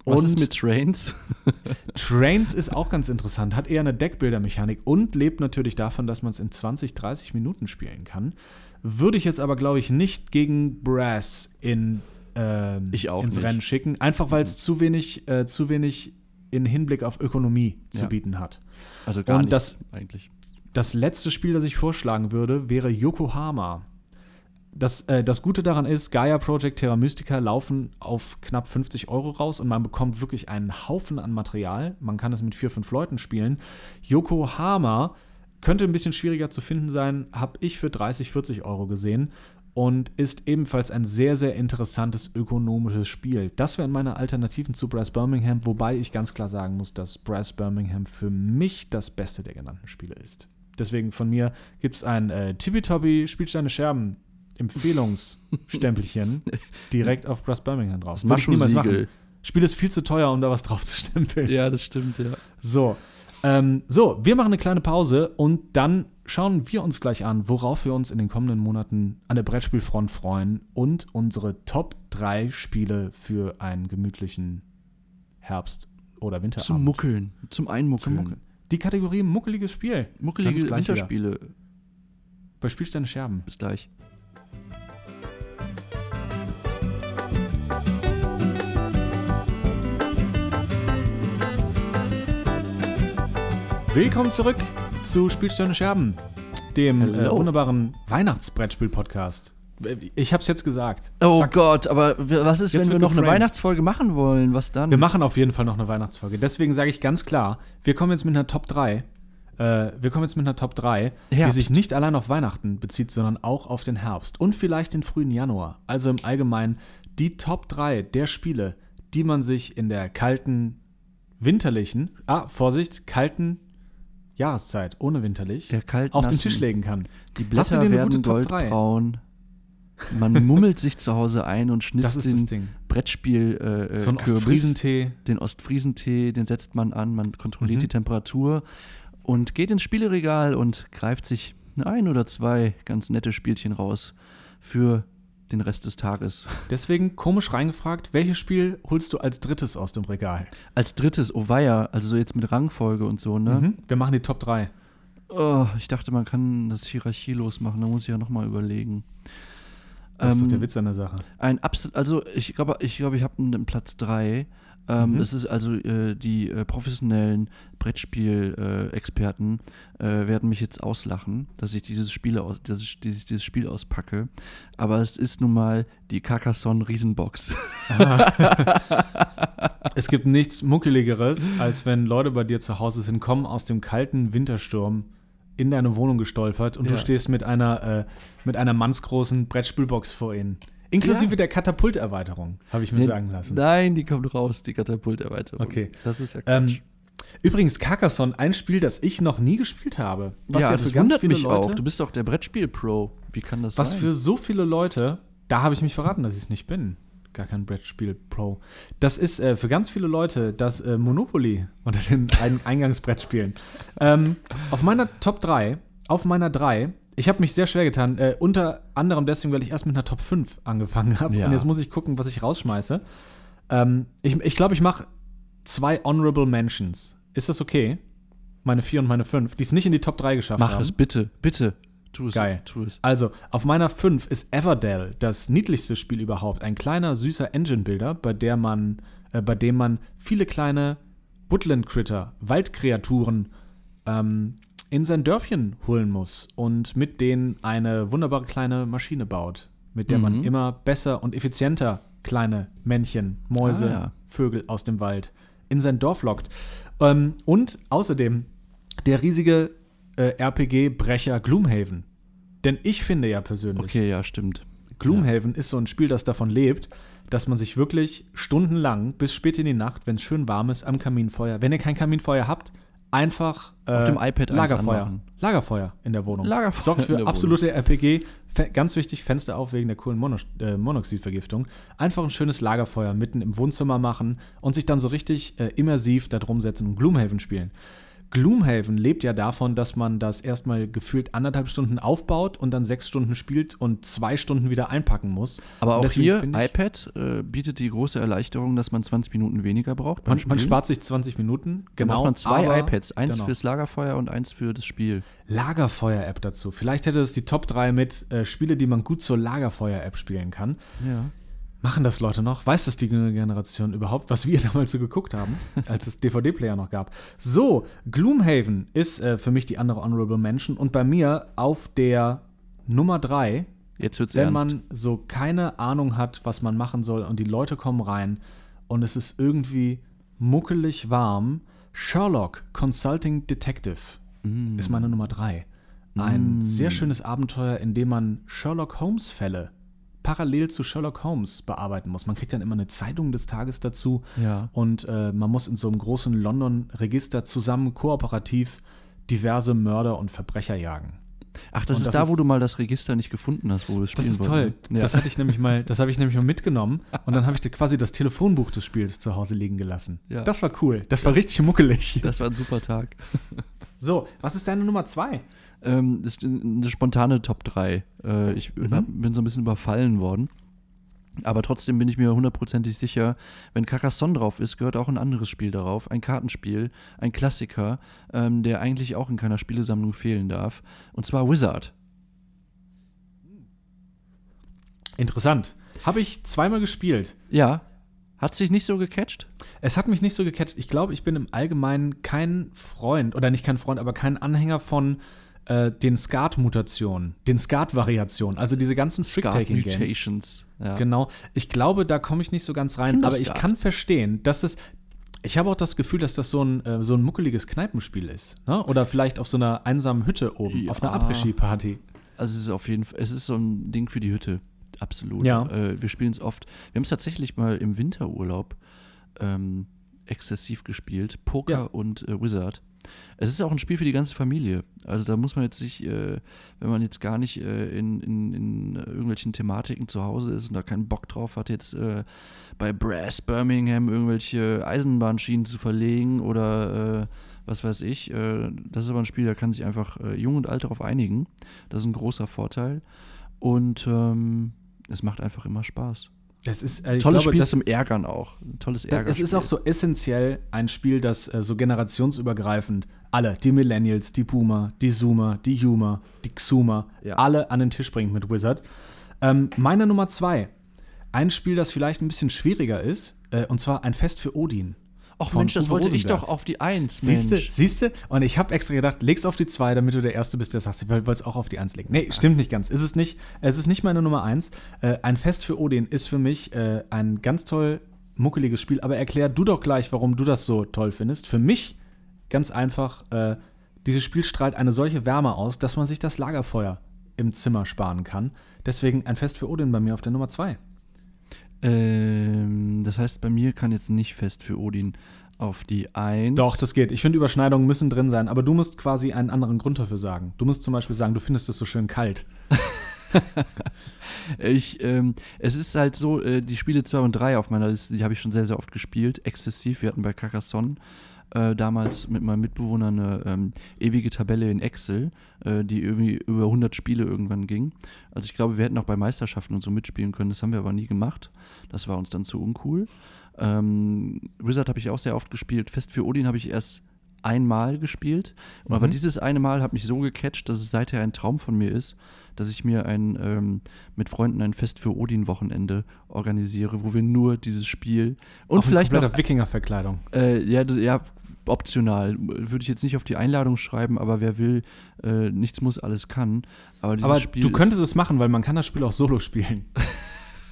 Was ist mit Trains? Trains ist auch ganz interessant, hat eher eine Deckbildermechanik und lebt natürlich davon, dass man es in 20, 30 Minuten spielen kann. Würde ich jetzt aber, glaube ich, nicht gegen Brass in, auch ins nicht. Rennen schicken, einfach weil es zu wenig, äh, zu wenig in Hinblick auf Ökonomie zu Ja. bieten hat. Also gar Und nicht das- eigentlich. Das letzte Spiel, das ich vorschlagen würde, wäre Yokohama. Das, äh, das Gute daran ist, Gaia Project Terra Mystica laufen auf knapp 50 Euro raus und man bekommt wirklich einen Haufen an Material. Man kann es mit vier, fünf Leuten spielen. Yokohama könnte ein bisschen schwieriger zu finden sein, habe ich für 30, 40 Euro gesehen und ist ebenfalls ein sehr, sehr interessantes ökonomisches Spiel. Das wären meine Alternativen zu Brass Birmingham, wobei ich ganz klar sagen muss, dass Brass Birmingham für mich das beste der genannten Spiele ist. Deswegen von mir gibt es ein äh, Tippitoppi Spielsteine Scherben Empfehlungsstempelchen direkt auf Brass Birmingham drauf. Das Würde ich niemals machen. Spiel ist viel zu teuer, um da was drauf zu stempeln. Ja, das stimmt, ja. So. Ähm, so, wir machen eine kleine Pause und dann schauen wir uns gleich an, worauf wir uns in den kommenden Monaten an der Brettspielfront freuen und unsere Top 3 Spiele für einen gemütlichen Herbst- oder Winterabend. Zum Muckeln, zum Einmuckeln. Zum Muckeln. Die Kategorie muckeliges Spiel. Muckelige Winterspiele. Bei Spielsteine Scherben. Bis gleich. Willkommen zurück zu Spielsteine Scherben, dem äh, wunderbaren Weihnachtsbrettspiel-Podcast. Ich hab's jetzt gesagt. Oh Zack. Gott, aber was ist, Jetzt wenn wir noch eine geframed. Weihnachtsfolge machen wollen? Was dann? Wir machen auf jeden Fall noch eine Weihnachtsfolge. Deswegen sage ich ganz klar, wir kommen jetzt mit einer Top 3. Äh, wir kommen jetzt mit einer Top 3, die Herbst. sich nicht allein auf Weihnachten bezieht, sondern auch auf den Herbst und vielleicht den frühen Januar. Also im Allgemeinen die Top 3 der Spiele, die man sich in der kalten, winterlichen, ah, Vorsicht, kalten Jahreszeit, ohne winterlich, Der kalt auf den. Tisch legen kann. Die Blätter werden goldbraun. Man mummelt sich zu Hause ein und schnitzt den. Brettspiel äh, äh, So Kürbis, Ostfriesentee. den Ostfriesentee, den setzt man an, man kontrolliert Mhm. die Temperatur und geht ins Spieleregal und greift sich ein oder zwei ganz nette Spielchen raus für den Rest des Tages. Deswegen komisch reingefragt, welches Spiel holst du als drittes aus dem Regal? Als drittes, oh weia, also so jetzt mit Rangfolge und so, ne? Mhm. Wir machen die Top 3. Oh, ich dachte, man kann das hierarchielos machen, da muss ich ja nochmal überlegen. Das ist doch Ähm, der Witz an der Sache. Ein absolut, also ich glaube, ich, glaube, ich habe einen Platz 3. Ähm, Mhm. Das ist also äh, die äh, professionellen Brettspiel-Experten äh, werden mich jetzt auslachen, dass ich dieses Spiel aus, dass ich dieses, dieses Spiel auspacke. Aber es ist nun mal die Carcassonne Riesenbox. Es gibt nichts Muckeligeres, als wenn Leute bei dir zu Hause sind, kommen aus dem kalten Wintersturm in deine Wohnung gestolpert und du Ja. stehst mit einer, äh, mit einer mannsgroßen Brettspielbox vor ihnen. Inklusive Ja. der Katapulterweiterung, habe ich mir Nee, sagen lassen. Nein, die kommt raus, die Katapulterweiterung. Okay. Das ist ja Ähm, Quatsch. Übrigens, Carcassonne, ein Spiel, das ich noch nie gespielt habe. Was ja, ja, für das ganz wundert viele mich Leute, auch. Du bist doch der Brettspiel-Pro. Wie kann das was sein? für so viele Leute, da habe ich mich verraten, dass ich es nicht bin. Gar kein Brettspiel-Pro. Das ist äh, für ganz viele Leute das äh, Monopoly unter den Ein Eingangsbrettspielen. ähm, auf meiner Top 3, auf meiner 3, ich habe mich sehr schwer getan, äh, unter anderem deswegen, weil ich erst mit einer Top 5 angefangen habe. Ja. Und jetzt muss ich gucken, was ich rausschmeiße. Ähm, ich glaube, ich, glaub, ich mache zwei Honorable Mentions. Ist das okay? Meine 4 und meine 5, die es nicht in die Top 3 geschafft Mach haben. es bitte, bitte. Tu es. Geil. Tu es. Also, auf meiner 5 ist Everdell, das niedlichste Spiel überhaupt. Ein kleiner, süßer Engine-Builder, bei, der man, äh, bei dem man viele kleine Woodland-Critter, Waldkreaturen ähm, in sein Dörfchen holen muss und mit denen eine wunderbare kleine Maschine baut, mit der man Mhm. immer besser und effizienter kleine Männchen, Mäuse, Ah, ja. Vögel aus dem Wald in sein Dorf lockt. Ähm, und außerdem der riesige äh, RPG-Brecher Gloomhaven. Denn ich finde ja persönlich, Okay, ja, stimmt. Gloomhaven ist so ein Spiel, das davon lebt, dass man sich wirklich stundenlang bis spät in die Nacht, wenn es schön warm ist, am Kaminfeuer, wenn ihr kein Kaminfeuer habt, einfach äh, Auf dem iPad Lagerfeuer. Lagerfeuer in der Wohnung. Lagerfeuer Sorgt für absolute RPG. Fe ganz wichtig, Fenster auf wegen der coolen Mono äh, Monoxidvergiftung. Einfach ein schönes Lagerfeuer mitten im Wohnzimmer machen und sich dann so richtig äh, immersiv da drum setzen und Gloomhaven spielen. Gloomhaven lebt ja davon, dass man das erstmal gefühlt anderthalb Stunden aufbaut und dann sechs Stunden spielt und zwei Stunden wieder einpacken muss. Aber Und auch hier, iPad äh, bietet die große Erleichterung, dass man 20 Minuten weniger braucht. Man, man spart sich 20 Minuten, Dann genau. braucht man zwei aber- iPads, eins genau. fürs Lagerfeuer und eins für das Spiel. Lagerfeuer-App dazu. Vielleicht hätte es die Top 3 mit äh, Spiele, die man gut zur Lagerfeuer-App spielen kann. Ja. Machen das Leute noch? Weiß das die jüngere Generation überhaupt, was wir damals so geguckt haben, als es DVD-Player noch gab? So, Gloomhaven ist äh, für mich die andere Honorable Mention und bei mir auf der Nummer 3, Jetzt wird's wenn ernst. man so keine Ahnung hat, was man machen soll und die Leute kommen rein und es ist irgendwie muckelig warm, Sherlock Consulting Detective Mm. ist meine Nummer 3. Ein sehr schönes Abenteuer, in dem man Sherlock Holmes Fälle parallel zu Sherlock Holmes bearbeiten muss. Man kriegt dann immer eine Zeitung des Tages dazu Ja. und äh, man muss in so einem großen London-Register zusammen kooperativ diverse Mörder und Verbrecher jagen. Ach, das Und ist das da, ist- wo du mal das Register nicht gefunden hast, wo du es Das spielen ist toll. wolltest. Ja. Das hatte ich nämlich mal, das habe ich nämlich mal mitgenommen und dann habe ich quasi das Telefonbuch des Spiels zu Hause liegen gelassen. Ja. Das war cool. Das war richtig muckelig. das war ein super Tag. So, was ist deine Nummer zwei? Ähm, das ist eine spontane Top 3. Äh, ich Mhm. hab, bin so ein bisschen überfallen worden. Aber trotzdem bin ich mir hundertprozentig sicher, wenn Carcassonne drauf ist, gehört auch ein anderes Spiel darauf. Ein Kartenspiel, ein Klassiker, ähm, der eigentlich auch in keiner Spielesammlung fehlen darf. Und zwar Wizard. Interessant. Habe ich zweimal gespielt. Ja. Hat sich nicht so gecatcht? Es hat mich nicht so gecatcht. Ich glaube, ich bin im Allgemeinen kein Freund, oder nicht kein Freund, aber kein Anhänger von äh, den Skat-Mutationen, den Skat-Variationen, also diese ganzen Trick-Taking-Games. Ja. Genau. Ich glaube, da komme ich nicht so ganz rein, aber ich kann verstehen, dass das. Ich habe auch das Gefühl, dass das so ein, äh, so ein muckeliges Kneipenspiel ist. Ne? Oder vielleicht auf so einer einsamen Hütte oben, Ja. auf einer Après-Ski-Party. Also es ist auf jeden Fall, es ist so ein Ding für die Hütte. Absolut. Ja. Äh, wir spielen es oft. Wir haben es tatsächlich mal im Winterurlaub ähm, exzessiv gespielt. Poker Ja. und äh, Wizard. Es ist auch ein Spiel für die ganze Familie. Also da muss man jetzt nicht, äh, wenn man jetzt gar nicht äh, in, in, in irgendwelchen Thematiken zu Hause ist und da keinen Bock drauf hat, jetzt äh, bei Brass Birmingham irgendwelche Eisenbahnschienen zu verlegen oder äh, was weiß ich. Äh, das ist aber ein Spiel, da kann sich einfach äh, Jung und Alt darauf einigen. Das ist ein großer Vorteil. Und ähm, es macht einfach immer Spaß. Das ist, äh, Tolles glaube, Spiel das, zum Ärgern auch. Ein tolles Da- Ärger. Es ist auch so essentiell ein Spiel, das äh, so generationsübergreifend alle, die Millennials, die Boomer, die Zoomer, die Humer, die Xumer, Ja. alle an den Tisch bringt mit Wizard. Ähm, meine Nummer zwei. Ein Spiel, das vielleicht ein bisschen schwieriger ist, äh, und zwar ein Fest für Odin. Ach Mensch, das Uwe wollte ich Rosenberg. doch auf die Eins, Mensch. siehste? Und ich habe extra gedacht, leg's auf die zwei, damit du der Erste bist, der sagt, ich wollte es auch auf die Eins legen. Nee, stimmt nicht ganz. Ist es nicht. Es ist nicht meine Nummer eins. Äh, ein Fest für Odin ist für mich äh, ein ganz toll muckeliges Spiel. Aber erklär du doch gleich, warum du das so toll findest. Für mich ganz einfach, äh, dieses Spiel strahlt eine solche Wärme aus, dass man sich das Lagerfeuer im Zimmer sparen kann. Deswegen ein Fest für Odin bei mir auf der Nummer zwei. Ähm, das heißt, bei mir kann jetzt nicht fest für Odin auf die Eins. Doch, das geht. Ich finde, Überschneidungen müssen drin sein, aber du musst quasi einen anderen Grund dafür sagen. Du musst zum Beispiel sagen, du findest es so schön kalt. Ich, ähm, es ist halt so, äh, die Spiele 2 und 3 auf meiner Liste, die habe ich schon sehr, sehr oft gespielt, exzessiv. Wir hatten bei Carcassonne äh, damals mit meinem Mitbewohner eine ähm, ewige Tabelle in Excel, äh, die irgendwie über 100 Spiele irgendwann ging. Also ich glaube, wir hätten auch bei Meisterschaften und so mitspielen können, das haben wir aber nie gemacht. Das war uns dann zu uncool. Ähm, Wizard habe ich auch sehr oft gespielt. Fest für Odin habe ich erst einmal gespielt. Und Aber Mhm. dieses eine Mal hat mich so gecatcht, dass es seither ein Traum von mir ist, dass ich mir ein, ähm, mit Freunden ein Fest für Odin-Wochenende organisiere, wo wir nur dieses Spiel und in vielleicht noch, kompletter Wikinger-Verkleidung. äh, ja, ja, optional. Würde ich jetzt nicht auf die Einladung schreiben, aber wer will, äh, nichts muss, alles kann. Aber dieses Aber du könntest es machen, weil man kann das Spiel auch solo spielen.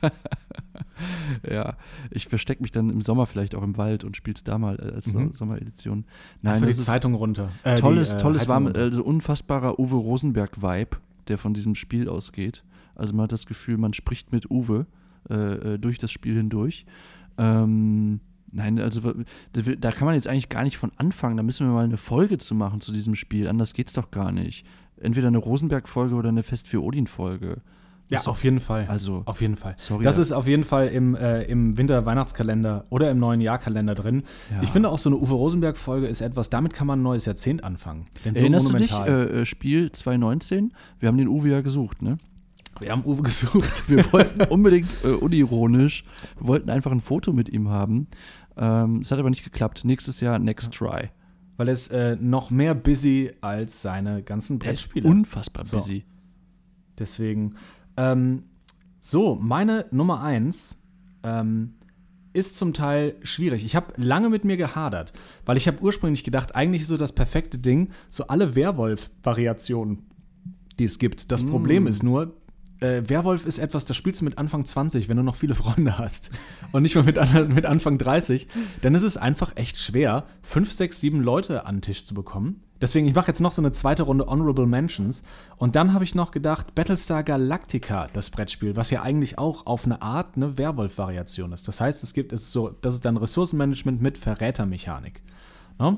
Ja, ich verstecke mich dann im Sommer vielleicht auch im Wald und spiele es da mal äh, als Mhm. Sommeredition. Nein, für die Zeitung runter. Äh, tolles, die, äh, tolles, warm, also unfassbarer Uwe Rosenberg-Vibe, der von diesem Spiel ausgeht. Also man hat das Gefühl, man spricht mit Uwe äh, äh, durch das Spiel hindurch. Ähm, nein, also da kann man jetzt eigentlich gar nicht von anfangen. Da müssen wir mal eine Folge zu machen zu diesem Spiel. Anders geht's doch gar nicht. Entweder eine Rosenberg-Folge oder eine Fest für Odin-Folge. Ja, auf jeden Fall. Also, Auf jeden Fall. sorry. Das da- ist auf jeden Fall im, äh, im Winter-Weihnachtskalender oder im neuen Jahrkalender drin. Ja. Ich finde auch so eine Uwe Rosenberg-Folge ist etwas, damit kann man ein neues Jahrzehnt anfangen. Denn so Erinnerst du dich, monumental. äh, äh, Spiel 2019? Wir haben den Uwe ja gesucht, ne? Wir haben Uwe gesucht. Wir wollten unbedingt äh, unironisch, wir wollten einfach ein Foto mit ihm haben. Ähm, Es hat aber nicht geklappt. Nächstes Jahr, next try. Weil er ist äh, noch mehr busy als seine ganzen Er ist Brettspiele. unfassbar So. busy. Deswegen. Ähm, so, meine Nummer eins ähm, ist zum Teil schwierig. Ich habe lange mit mir gehadert, weil ich habe ursprünglich gedacht, eigentlich ist so das perfekte Ding, so alle Werwolf-Variationen, die es gibt. Das Problem ist nur, äh, Werwolf ist etwas, das spielst du mit Anfang 20, wenn du noch viele Freunde hast. Und nicht mal mit, an, mit Anfang 30. Dann ist es einfach echt schwer, 5, 6, 7 Leute an den Tisch zu bekommen. Deswegen, ich mache jetzt noch so eine zweite Runde Honorable Mentions. Und dann habe ich noch gedacht, Battlestar Galactica, das Brettspiel, was ja eigentlich auch auf eine Art eine Werwolf-Variation ist. Das heißt, es gibt es so, das ist dann Ressourcenmanagement mit Verrätermechanik. Ne?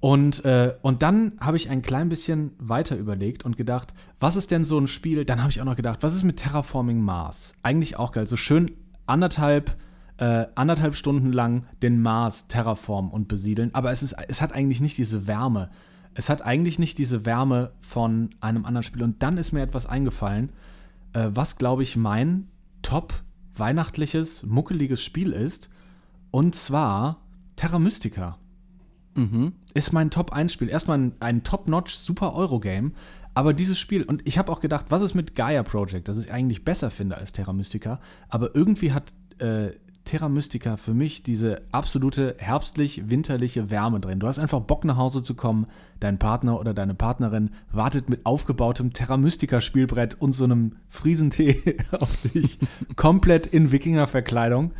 Und, äh, und dann habe ich ein klein bisschen weiter überlegt und gedacht, was ist denn so ein Spiel? Dann habe ich auch noch gedacht, was ist mit Terraforming Mars? Eigentlich auch geil. So schön anderthalb, äh, anderthalb Stunden lang den Mars terraformen und besiedeln. Aber es, ist, es hat eigentlich nicht diese Wärme. Es hat eigentlich nicht diese Wärme von einem anderen Spiel. Und dann ist mir etwas eingefallen, äh, was, glaube ich, mein top weihnachtliches, muckeliges Spiel ist. Und zwar Terra Mystica Mhm. ist mein Top-1-Spiel. Erstmal ein, ein Top-Notch Super Euro-Game. Aber dieses Spiel, und ich habe auch gedacht, was ist mit Gaia Project, das ich eigentlich besser finde als Terra Mystica. Aber irgendwie hat äh, Terra Mystica für mich diese absolute herbstlich-winterliche Wärme drin. Du hast einfach Bock nach Hause zu kommen, dein Partner oder deine Partnerin wartet mit aufgebautem Terra Mystica Spielbrett und so einem Friesentee auf dich, komplett in Wikinger-Verkleidung.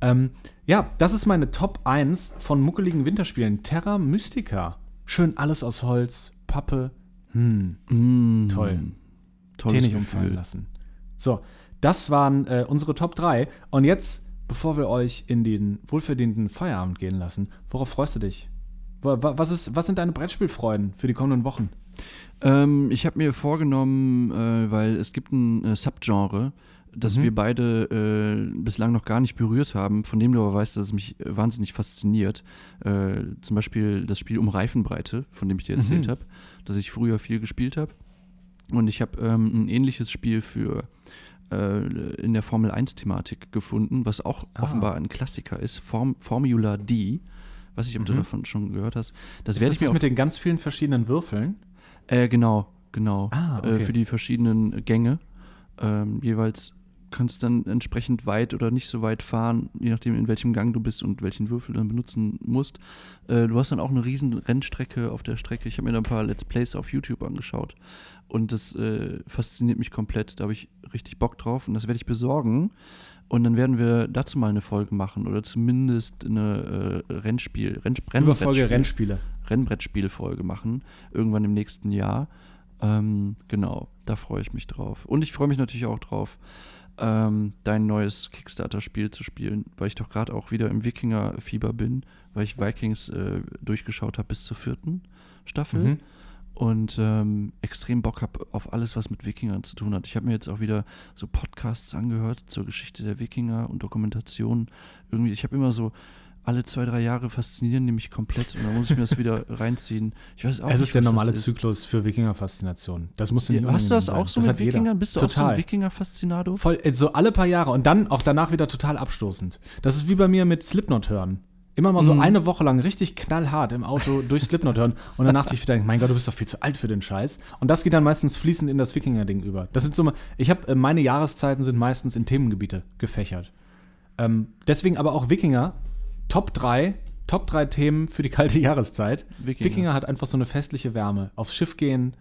Ähm, ja, das ist meine Top 1 von muckeligen Winterspielen. Terra Mystica. Schön alles aus Holz, Pappe. Hm, Mm, Toll. Tolles Tee nicht umfallen lassen. So, das waren äh, unsere Top 3. Und jetzt, bevor wir euch in den wohlverdienten Feierabend gehen lassen, worauf freust du dich? Wa- wa- Was, ist, was sind deine Brettspielfreuden für die kommenden Wochen? Ähm, ich habe mir vorgenommen, äh, weil es gibt ein äh, Subgenre, das Mhm. wir beide äh, bislang noch gar nicht berührt haben, von dem du aber weißt, dass es mich wahnsinnig fasziniert. Äh, zum Beispiel das Spiel um Reifenbreite, von dem ich dir erzählt Mhm. habe, das ich früher viel gespielt habe. Und ich habe ähm, ein ähnliches Spiel für äh, in der Formel 1-Thematik gefunden, was auch Ah. offenbar ein Klassiker ist, Form, Formula D. Weiß nicht, ob du Mhm. davon schon gehört hast. Das Ist werde das ich mir mit den ganz vielen verschiedenen Würfeln? äh, genau, genau. Ah, okay. äh, für die verschiedenen Gänge. Ähm, jeweils kannst du dann entsprechend weit oder nicht so weit fahren, je nachdem, in welchem Gang du bist und welchen Würfel du dann benutzen musst. Äh, du hast dann auch eine riesen Rennstrecke auf der Strecke. Ich habe mir da ein paar Let's Plays auf YouTube angeschaut und das äh, fasziniert mich komplett. Da habe ich richtig Bock drauf und das werde ich besorgen. Und dann werden wir dazu mal eine Folge machen oder zumindest eine äh, Rennspiel, Renn, Rennbrettspiel- Rennspiele. Rennbrettspielfolge machen, irgendwann im nächsten Jahr. Ähm, genau, da freue ich mich drauf. Und ich freue mich natürlich auch drauf, ähm, dein neues Kickstarter-Spiel zu spielen, weil ich doch gerade auch wieder im Wikinger-Fieber bin, weil ich Vikings äh, durchgeschaut habe bis zur vierten Staffel Mhm. Und ähm, extrem Bock habe auf alles, was mit Wikingern zu tun hat. Ich habe mir jetzt auch wieder so Podcasts angehört zur Geschichte der Wikinger und Dokumentationen. Irgendwie, ich habe immer so alle zwei, drei Jahre faszinieren die mich komplett und dann muss ich mir das wieder reinziehen. Ich weiß auch Es nicht, ist der normale. Zyklus für Wikinger-Faszination. Das musst du nicht Ja, hast du das unbedingt auch sein. so das mit hat jeder. Wikingern? Bist du auch so Total. ein Wikinger-Faszinado? Voll, äh, so alle paar Jahre und dann auch danach wieder total abstoßend. Das ist wie bei mir mit Slipknot hören. Immer mal so Mhm. eine Woche lang richtig knallhart im Auto durch Slipknot hören und danach sich wieder denken, mein Gott, du bist doch viel zu alt für den Scheiß. Und das geht dann meistens fließend in das Wikinger-Ding über. Das sind so, ich habe, äh, meine Jahreszeiten sind meistens in Themengebiete gefächert. Ähm, deswegen aber auch Wikinger, Top 3, Top 3 Themen für die kalte Jahreszeit. Wikinger. Wikinger hat einfach so eine festliche Wärme. Aufs Schiff gehen,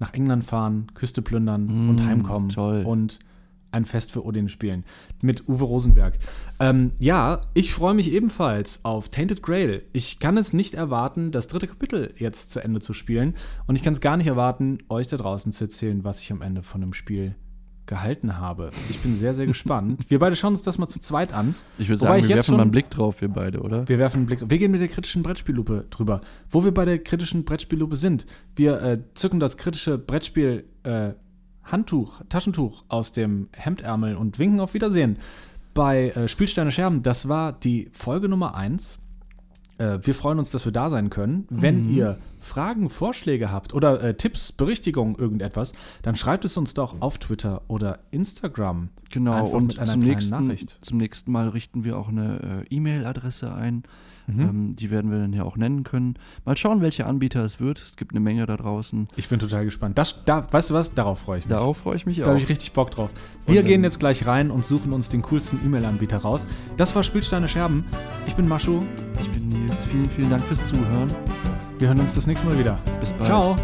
nach England fahren, Küste plündern Mm, und heimkommen. toll. Und ein Fest für Odin spielen. Mit Uwe Rosenberg. Ähm, ja, ich freue mich ebenfalls auf Tainted Grail. Ich kann es nicht erwarten, das dritte Kapitel jetzt zu Ende zu spielen. Und ich kann es gar nicht erwarten, euch da draußen zu erzählen, was ich am Ende von dem Spiel gehalten habe. Ich bin sehr, sehr gespannt. Wir beide schauen uns das mal zu zweit an. Ich würde sagen, ich wir werfen schon- mal einen Blick drauf, wir beide, oder? Wir werfen einen Blick. Wir gehen mit der kritischen Brettspiellupe drüber. Wo wir bei der kritischen Brettspiellupe sind, wir äh, zücken das kritische Brettspiel äh, Handtuch, Taschentuch aus dem Hemdärmel und winken auf Wiedersehen bei äh, Spielsteine Scherben. Das war die Folge Nummer 1. Äh, wir freuen uns, dass wir da sein können. Wenn Mhm. ihr Fragen, Vorschläge habt oder äh, Tipps, Berichtigungen, irgendetwas, dann schreibt es uns doch auf Twitter oder Instagram. Genau, Einfach und mit einer zum nächsten, Nachricht. zum nächsten Mal richten wir auch eine äh, E-Mail-Adresse ein. Mhm. Ähm, die werden wir dann ja auch nennen können. Mal schauen, welcher Anbieter es wird. Es gibt eine Menge da draußen. Ich bin total gespannt. Das, da, weißt du was? Darauf freue ich mich. Darauf freue ich mich Da auch. habe ich richtig Bock drauf. Und Wir dann- gehen jetzt gleich rein und suchen uns den coolsten E-Mail-Anbieter raus. Das war Spielsteine Scherben. Ich bin Maschu. Ich bin Nils. Vielen, vielen Dank fürs Zuhören. Wir hören uns das nächste Mal wieder. Bis bald. Ciao.